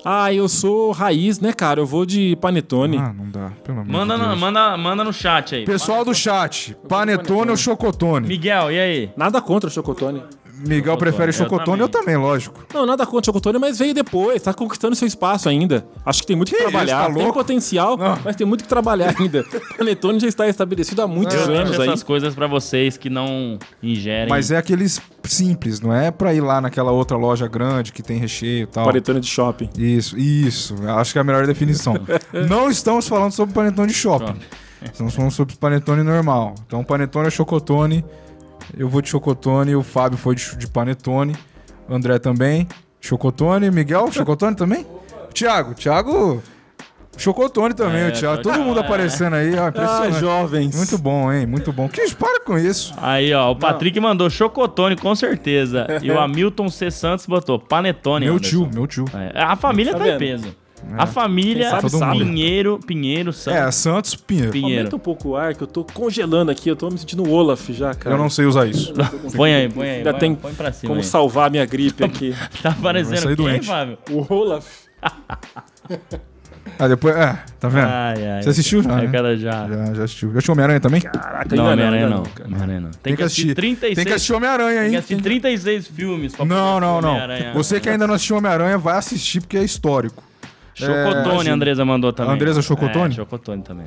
Ah, eu sou raiz, né, cara? Eu vou de panetone. Ah, não dá. Pelo amor Manda de no, Deus. manda, manda no chat aí. Pessoal do chat, panetone ou chocotone? Miguel, e aí? Nada contra o chocotone. Miguel prefere Eu chocotone, eu também. lógico. Não, nada contra o chocotone, mas veio depois. Tá conquistando seu espaço ainda. Acho que tem muito que, Que isso, trabalhar. tá tem potencial, Não. mas tem muito que trabalhar ainda. Panetone já está estabelecido há muitos Eu anos deixo aí. essas coisas pra vocês que não ingerem. Mas é aqueles simples, não é pra ir lá naquela outra loja grande que tem recheio e tal. Panetone de shopping. Isso, isso. Acho que é a melhor definição. não estamos falando sobre panetone de shopping. Estamos falando sobre panetone normal. Então, panetone é chocotone. Eu vou de chocotone, o Fábio foi de, de panetone. O André também. Chocotone. Miguel, chocotone também? Thiago, Thiago. Chocotone também, É, o Thiago. Todo mundo é. aparecendo aí, ó, Ah, jovens. Muito bom, hein? Muito bom. Que para com isso. Aí, ó, o Patrick mandou chocotone, com certeza. E o Hamilton C. Santos botou panetone. Meu Anderson. tio, meu tio. É, a família Tá tá, em vendo? Peso. A família sabe, todo mundo. Pinheiro, Pinheiro, Santos. É, Santos Pinheiro. Pinheiro. Aumenta um pouco o ar, que eu tô congelando aqui. Eu tô me sentindo o Olaf já, cara. Eu não sei usar isso. Põe aí, põe aí. Ainda põe, tem põe pra cima Como aí. salvar a minha gripe aqui. Tá parecendo quem, doente. Fábio? o Olaf. Ah, depois. É, tá vendo? Ai, ai. Você assistiu já, né? quero já. Já, já assistiu. Já assistiu Homem-Aranha também? Caraca, Não, Homem-Aranha não. cara. Homem-Aranha não. Tem, Tem que assistir. 36... Tem que assistir Homem-Aranha, Tem hein? que assistir 36 filmes pra Não, não, não. Homem-Aranha. Você que ainda não assistiu Homem-Aranha, vai assistir porque é histórico. Chocotone, É, a Andresa mandou também. Andresa Chocotone? É, Chocotone também.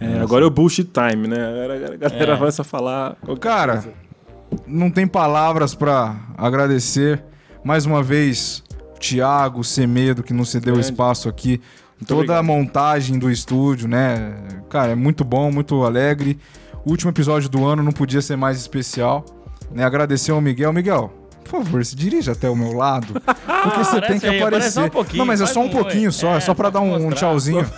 É, agora é o bullshit time, né? Agora a galera É. vai só falar. Cara, coisa. não tem palavras pra agradecer. Mais uma vez, o Thiago Semedo, que nos cedeu Grande. espaço aqui. Toda obrigado. a montagem do estúdio, né? Cara, é muito bom, muito alegre. O último episódio do ano não podia ser mais especial. Né? Agradecer ao Miguel. Miguel, favor, se dirija até o meu lado. Porque você tem que aí, aparece aparecer. só um pouquinho, não, mas é só um um, pouquinho só. É, É, só pra dar um, um tchauzinho.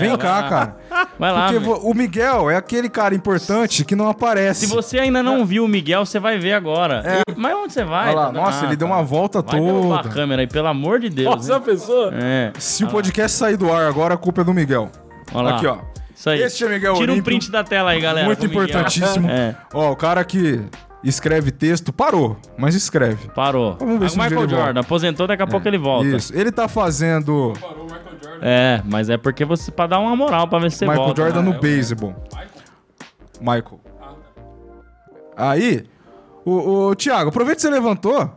Vem vai cá, lá. cara. Vai lá, Porque meu. o Miguel é aquele cara importante que não aparece. Se você ainda não viu o Miguel, você vai ver agora. Mas onde você vai? Olha lá, Tá- nossa, Ah, ele deu tá. uma volta Vai toda. câmera aí, pelo amor de Deus. Nossa, hein? pessoa. É. Se o podcast sair do ar agora, a culpa é do Miguel. Olha lá. Aqui, ó. Isso aí. Este é Miguel Tira um Olímpio. print da tela aí, galera. Muito importantíssimo. É, Ó, o cara que escreve texto parou, mas escreve. parou. Vamos ver Ah, se o Michael ele volta. Jordan aposentou, daqui a pouco ele volta. Isso. Ele tá fazendo É, mas é porque você pra dar uma moral pra ver se você Michael volta. Jordan né? no beisebol. Michael. Aí, o, o Thiago, aproveita que você levantou.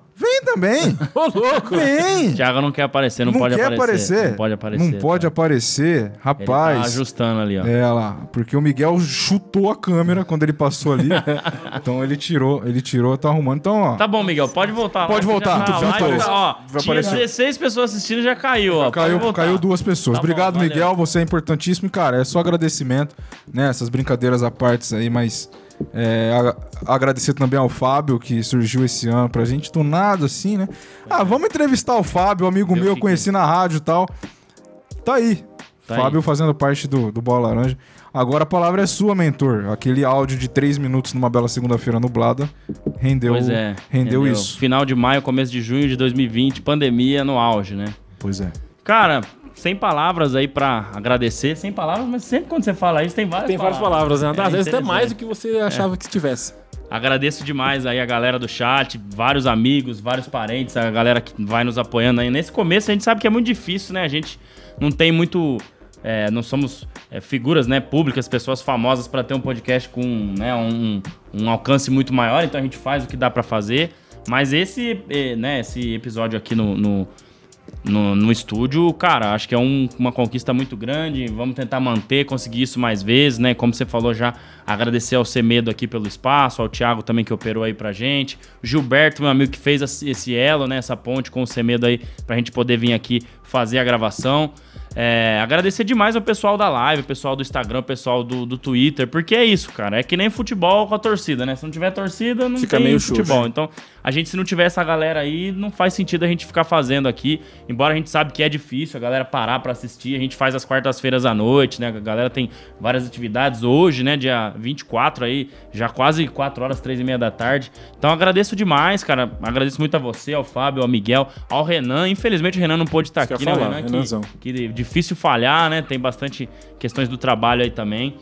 Também. Ô, louco. Vem. Thiago não quer aparecer, não, não pode quer aparecer. aparecer. Não pode aparecer. Não pode tá? aparecer. Ele tá Rapaz. ajustando ali, ó. É lá, porque o Miguel chutou a câmera quando ele passou ali. então ele tirou, ele tirou, tá arrumando. Então, ó. Tá bom, Miguel, pode voltar. Pode voltar, já tá, lá, Torres? já- Ó, Já tinha apareceu. 16 pessoas assistindo já caiu, ó. Caiu, voltar. caiu duas pessoas. Tá bom, Obrigado, valeu. Miguel. Você é importantíssimo. Cara, é só agradecimento, né? Essas brincadeiras à parte aí, mas é, a- agradecer também ao Fábio, que surgiu esse ano pra gente do nada, assim, né? Ah, vamos entrevistar o Fábio, amigo Ver o meu, que conheci na rádio e tal. Tá aí. Tá Fábio aí. fazendo parte do, do Bola Laranja. Agora a palavra é sua, mentor. Aquele áudio de três minutos numa bela segunda-feira nublada rendeu, Pois é. rendeu, isso. Final de maio, começo de junho de 2020, pandemia no auge, né? Pois é. Cara, sem palavras aí pra agradecer, sem palavras, mas sempre quando você fala isso tem várias Tem várias palavras, né? É Às vezes até mais do que você achava que tivesse. Agradeço demais aí a galera do chat, vários amigos, vários parentes, a galera que vai nos apoiando aí. Nesse começo a gente sabe que é muito difícil, né? A gente não tem muito. é, não somos é, figuras né, públicas, pessoas famosas para ter um podcast com né, um, um alcance muito maior, então a gente faz o que dá para fazer. Mas esse, eh, né, esse episódio aqui no, no, no, no estúdio, cara, acho que é um- uma conquista muito grande. Vamos tentar manter, conseguir isso mais vezes, né? Como você falou já, agradecer ao Semedo aqui pelo espaço, ao Thiago também que operou aí pra gente. Gilberto, meu amigo, que fez esse elo, né? Essa ponte com o Semedo aí pra gente poder vir aqui fazer a gravação. É, agradecer demais ao pessoal da live, o pessoal do Instagram, o pessoal do, do Twitter, porque é isso, cara. É que nem futebol com a torcida, né? Se não tiver torcida, não Fica tem meio futebol. xoxo. Então, a gente, se não tiver essa galera aí, não faz sentido a gente ficar fazendo aqui. Embora a gente sabe que é difícil a galera parar pra assistir. A gente faz as quartas-feiras à noite, né? A galera tem várias atividades hoje, né? Dia 24 aí, já quase 4 horas, 3 e meia da tarde. Então, agradeço demais, cara. Agradeço muito a você, ao Fábio, ao Miguel, ao Renan. Infelizmente, o Renan não pôde estar Isso aqui, né? falar, Renan, Renanzão. que, que difícil falhar, né? Tem bastante questões do trabalho aí também.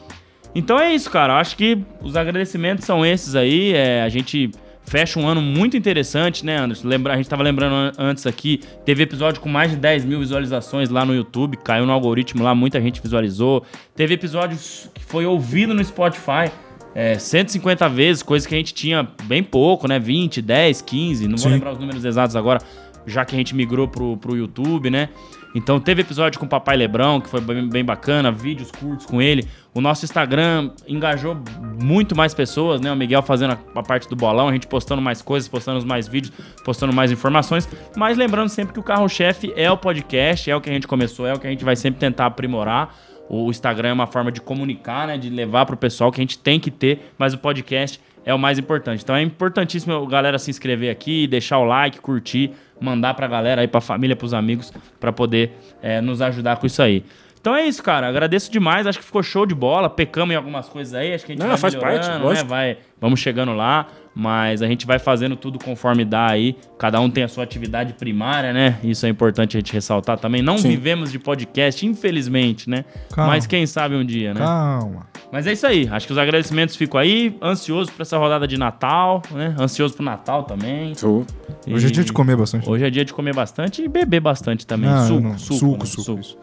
Então é isso, cara. Acho que os agradecimentos são esses aí. É, a gente fecha um ano muito interessante, né, Anderson? Lembra, a gente tava lembrando an- antes aqui, teve episódio com mais de 10 mil visualizações lá no YouTube, caiu no algoritmo lá, muita gente visualizou. Teve episódio que foi ouvido no Spotify. É, 150 vezes, coisa que a gente tinha bem pouco, né? 20, 10, 15, não vou Sim. lembrar os números exatos agora, já que a gente migrou pro, pro YouTube, né? Então teve episódio com o Papai Lebrão, que foi bem, bem bacana, vídeos curtos com ele. O nosso Instagram engajou muito mais pessoas, né? O Miguel fazendo a, a parte do bolão, a gente postando mais coisas, postando mais vídeos, postando mais informações. Mas lembrando sempre que o carro-chefe é o podcast, é o que a gente começou, é o que a gente vai sempre tentar aprimorar. O Instagram é uma forma de comunicar, né? De levar pro pessoal que a gente tem que ter, mas o podcast é o mais importante. Então é importantíssimo a galera se inscrever aqui, deixar o like, curtir, mandar pra galera aí, pra família, pros amigos, pra poder é, nos ajudar com isso aí. Então é isso, cara. Agradeço demais. Acho que ficou show de bola. Pecamos em algumas coisas aí. Acho que a gente Não, vai faz parte, né? Vai, vamos chegando lá. Mas a gente vai fazendo tudo conforme dá aí. Cada um tem a sua atividade primária, né? Isso é importante a gente ressaltar também. Não Sim. vivemos de podcast, infelizmente, né? Calma. Mas quem sabe um dia, né? Calma. Mas é isso aí. Acho que os agradecimentos ficam aí. Ansioso pra essa rodada de Natal, né? Ansioso pro Natal também. Show. Hoje é dia de comer bastante. Hoje é dia de comer bastante e beber bastante também. Ah, suco, não. suco, Suco, né? suco, isso.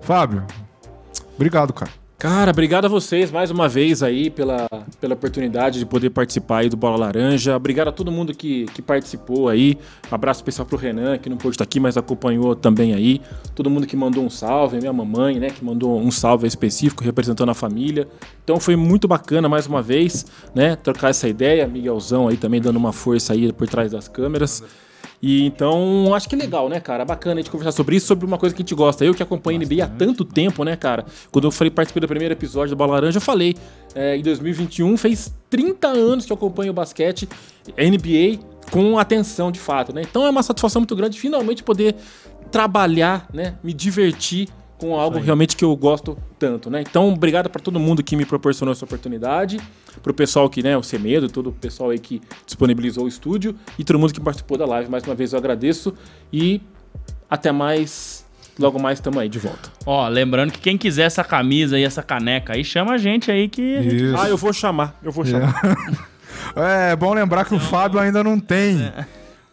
Fábio, obrigado, cara. Cara, obrigado a vocês mais uma vez aí pela, pela oportunidade de poder participar aí do Bola Laranja. Obrigado a todo mundo que, que participou aí. Abraço especial pro Renan, que não pôde estar aqui, mas acompanhou também aí. Todo mundo que mandou um salve, minha mamãe, né, que mandou um salve específico representando a família. Então foi muito bacana mais uma vez, né, trocar essa ideia. Miguelzão aí também dando uma força aí por trás das câmeras. E então, acho que é legal, né, cara? Bacana a gente conversar sobre isso, sobre uma coisa que a gente gosta. Eu que acompanho NBA há tanto tempo, né, cara? Quando eu falei, participei do primeiro episódio do Bola Laranja, eu falei, é, em 2021, fez 30 anos que eu acompanho o basquete, NBA, com atenção de fato, né? Então é uma satisfação muito grande finalmente poder trabalhar, né, me divertir com algo realmente que eu gosto tanto, né? Então, obrigado para todo mundo que me proporcionou essa oportunidade, pro pessoal que, né, o Semedo, todo o pessoal aí que disponibilizou o estúdio e todo mundo que participou da live. Mais uma vez eu agradeço e até mais. Logo mais estamos aí de volta. Ó, lembrando que quem quiser essa camisa e essa caneca aí, chama a gente aí que. gente-. Ah, eu vou chamar, eu vou chamar. É bom lembrar que o Fábio ainda não tem.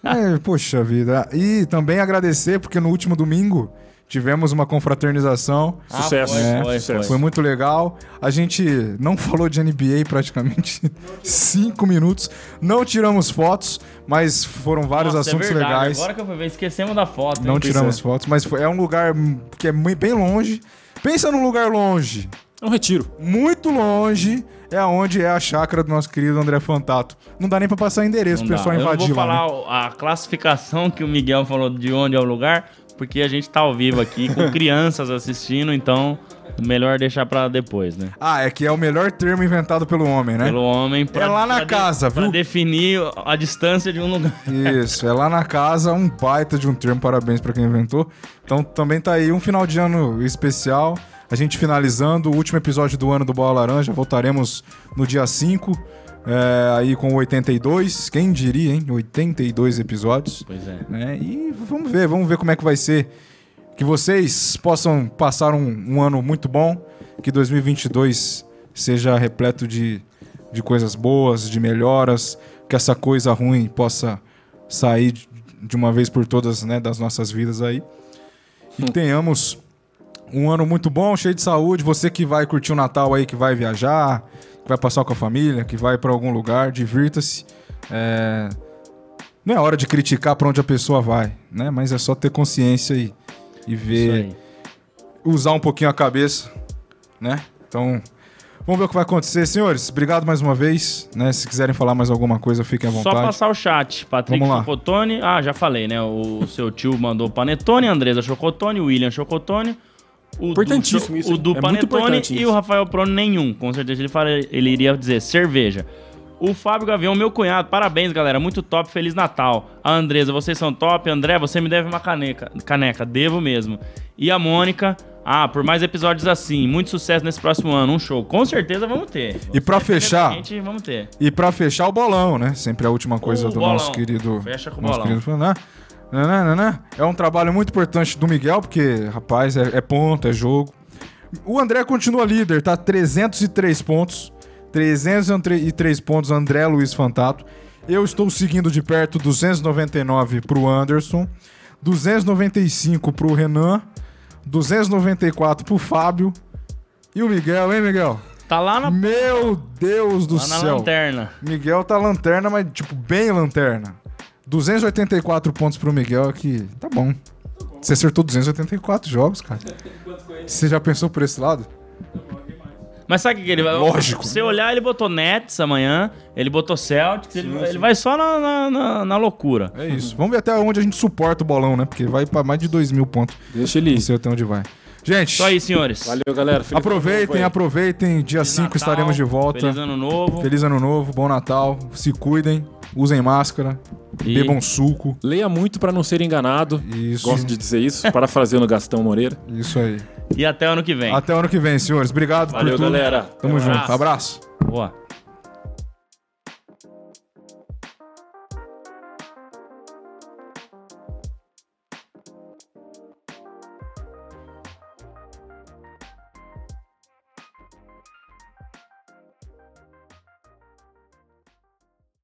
É, poxa vida. E também agradecer, porque no último domingo tivemos uma confraternização. Ah, Sucesso. foi, É, foi, foi. Foi muito legal. A gente não falou de NBA praticamente cinco minutos. Não tiramos fotos, mas foram vários Nossa, é assuntos verdade. legais. Agora que eu fui ver, esquecemos da foto. Não hein? tiramos fotos, mas foi- é um lugar que é bem longe. Pensa num lugar longe. É um retiro. Muito longe é onde é a chácara do nosso querido André Fantato. Não dá nem pra passar endereço Não pro dá. pessoal Eu não invadir vou lá. né? falar a classificação que o Miguel falou de onde é o lugar, porque a gente tá ao vivo aqui com crianças assistindo, então melhor deixar pra depois, né? Ah, é que é o melhor termo inventado pelo homem, né? Pelo homem. Pra, É lá na pra de- casa, Pra viu? definir a distância de um lugar. Isso, é lá na casa, um baita de um termo, parabéns pra quem inventou. Então também tá aí um final de ano especial. A gente finalizando o último episódio do ano do Bola Laranja. Voltaremos no dia 5, é, aí com o 82. Quem diria, hein? 82 episódios. Pois é. né? E vamos ver, vamos ver como é que vai ser. Que vocês possam passar um, um ano muito bom, que 2022 seja repleto de, de coisas boas, de melhoras, que essa coisa ruim possa sair de- uma vez por todas né, das nossas vidas aí. E tenhamos um ano muito bom, cheio de saúde. Você que vai curtir o Natal aí, que vai viajar, vai passar com a família, que vai para algum lugar, divirta-se. É, Não é hora de criticar para onde a pessoa vai, né? Mas é só ter consciência e, e ver, usar um pouquinho a cabeça, né? Então, vamos ver o que vai acontecer, senhores. Obrigado mais uma vez, né? Se quiserem falar mais alguma coisa, fiquem à Só vontade. passar o chat. Patrick. Chocotone. Ah, já falei, né? O seu tio mandou Panetone, Andresa Chocotone, William Chocotone. O Importantíssimo do, isso, O do é Panetone e o Rafael Prono nenhum. Com certeza ele, fala, ele iria dizer cerveja. O Fábio Gavião, meu cunhado, parabéns, galera. Muito top, Feliz Natal. A Andresa, vocês são top. André, você me deve uma caneca. Caneca, devo mesmo. E a Mônica, ah, por mais episódios assim. Muito sucesso nesse próximo ano. Um show. Com certeza vamos ter. E pra fechar- Gente, vamos ter. E pra fechar o bolão, né? Sempre a última coisa O do bolão. nosso querido. Fecha com o nosso bolão. querido Fernando. Nananana. É um trabalho muito importante do Miguel, porque, rapaz, é, é ponto, é jogo. O André continua líder, tá? 303 pontos. 303 pontos, André Luiz Fantato. Eu estou seguindo de perto 299 pro Anderson, 295 pro Renan, 294 pro Fábio e o Miguel, hein, Miguel? Tá lá na, Meu Deus do lá na céu. lanterna. Miguel tá lanterna, mas tipo, bem lanterna. 284 pontos pro Miguel aqui. Tá bom. Você acertou 284 jogos, cara. Você já pensou por esse lado? Mas sabe o que ele vai... Lógico. Se você olhar, ele botou Nets amanhã, ele botou Celtics, ele, ele vai só na, na, na- na loucura. É isso. Vamos ver até onde a gente suporta o bolão, né? Porque vai pra mais de 2 mil pontos. Deixa ele Não ir. sei até onde vai. Gente, Só aí, senhores. Valeu, galera. Aproveitem, aproveitem. Dia Feliz 5 Natal, estaremos de volta. Feliz ano novo. Feliz ano novo, bom Natal. Se cuidem, usem máscara, E- bebam suco. Leia muito pra não ser enganado. Isso. Gosto de dizer isso, parafraseando Gastão Moreira. Isso aí. E até ano que vem. Até ano que vem, senhores. Obrigado Valeu, por tudo. galera. Tamo Um junto. abraço. Abraço. Boa.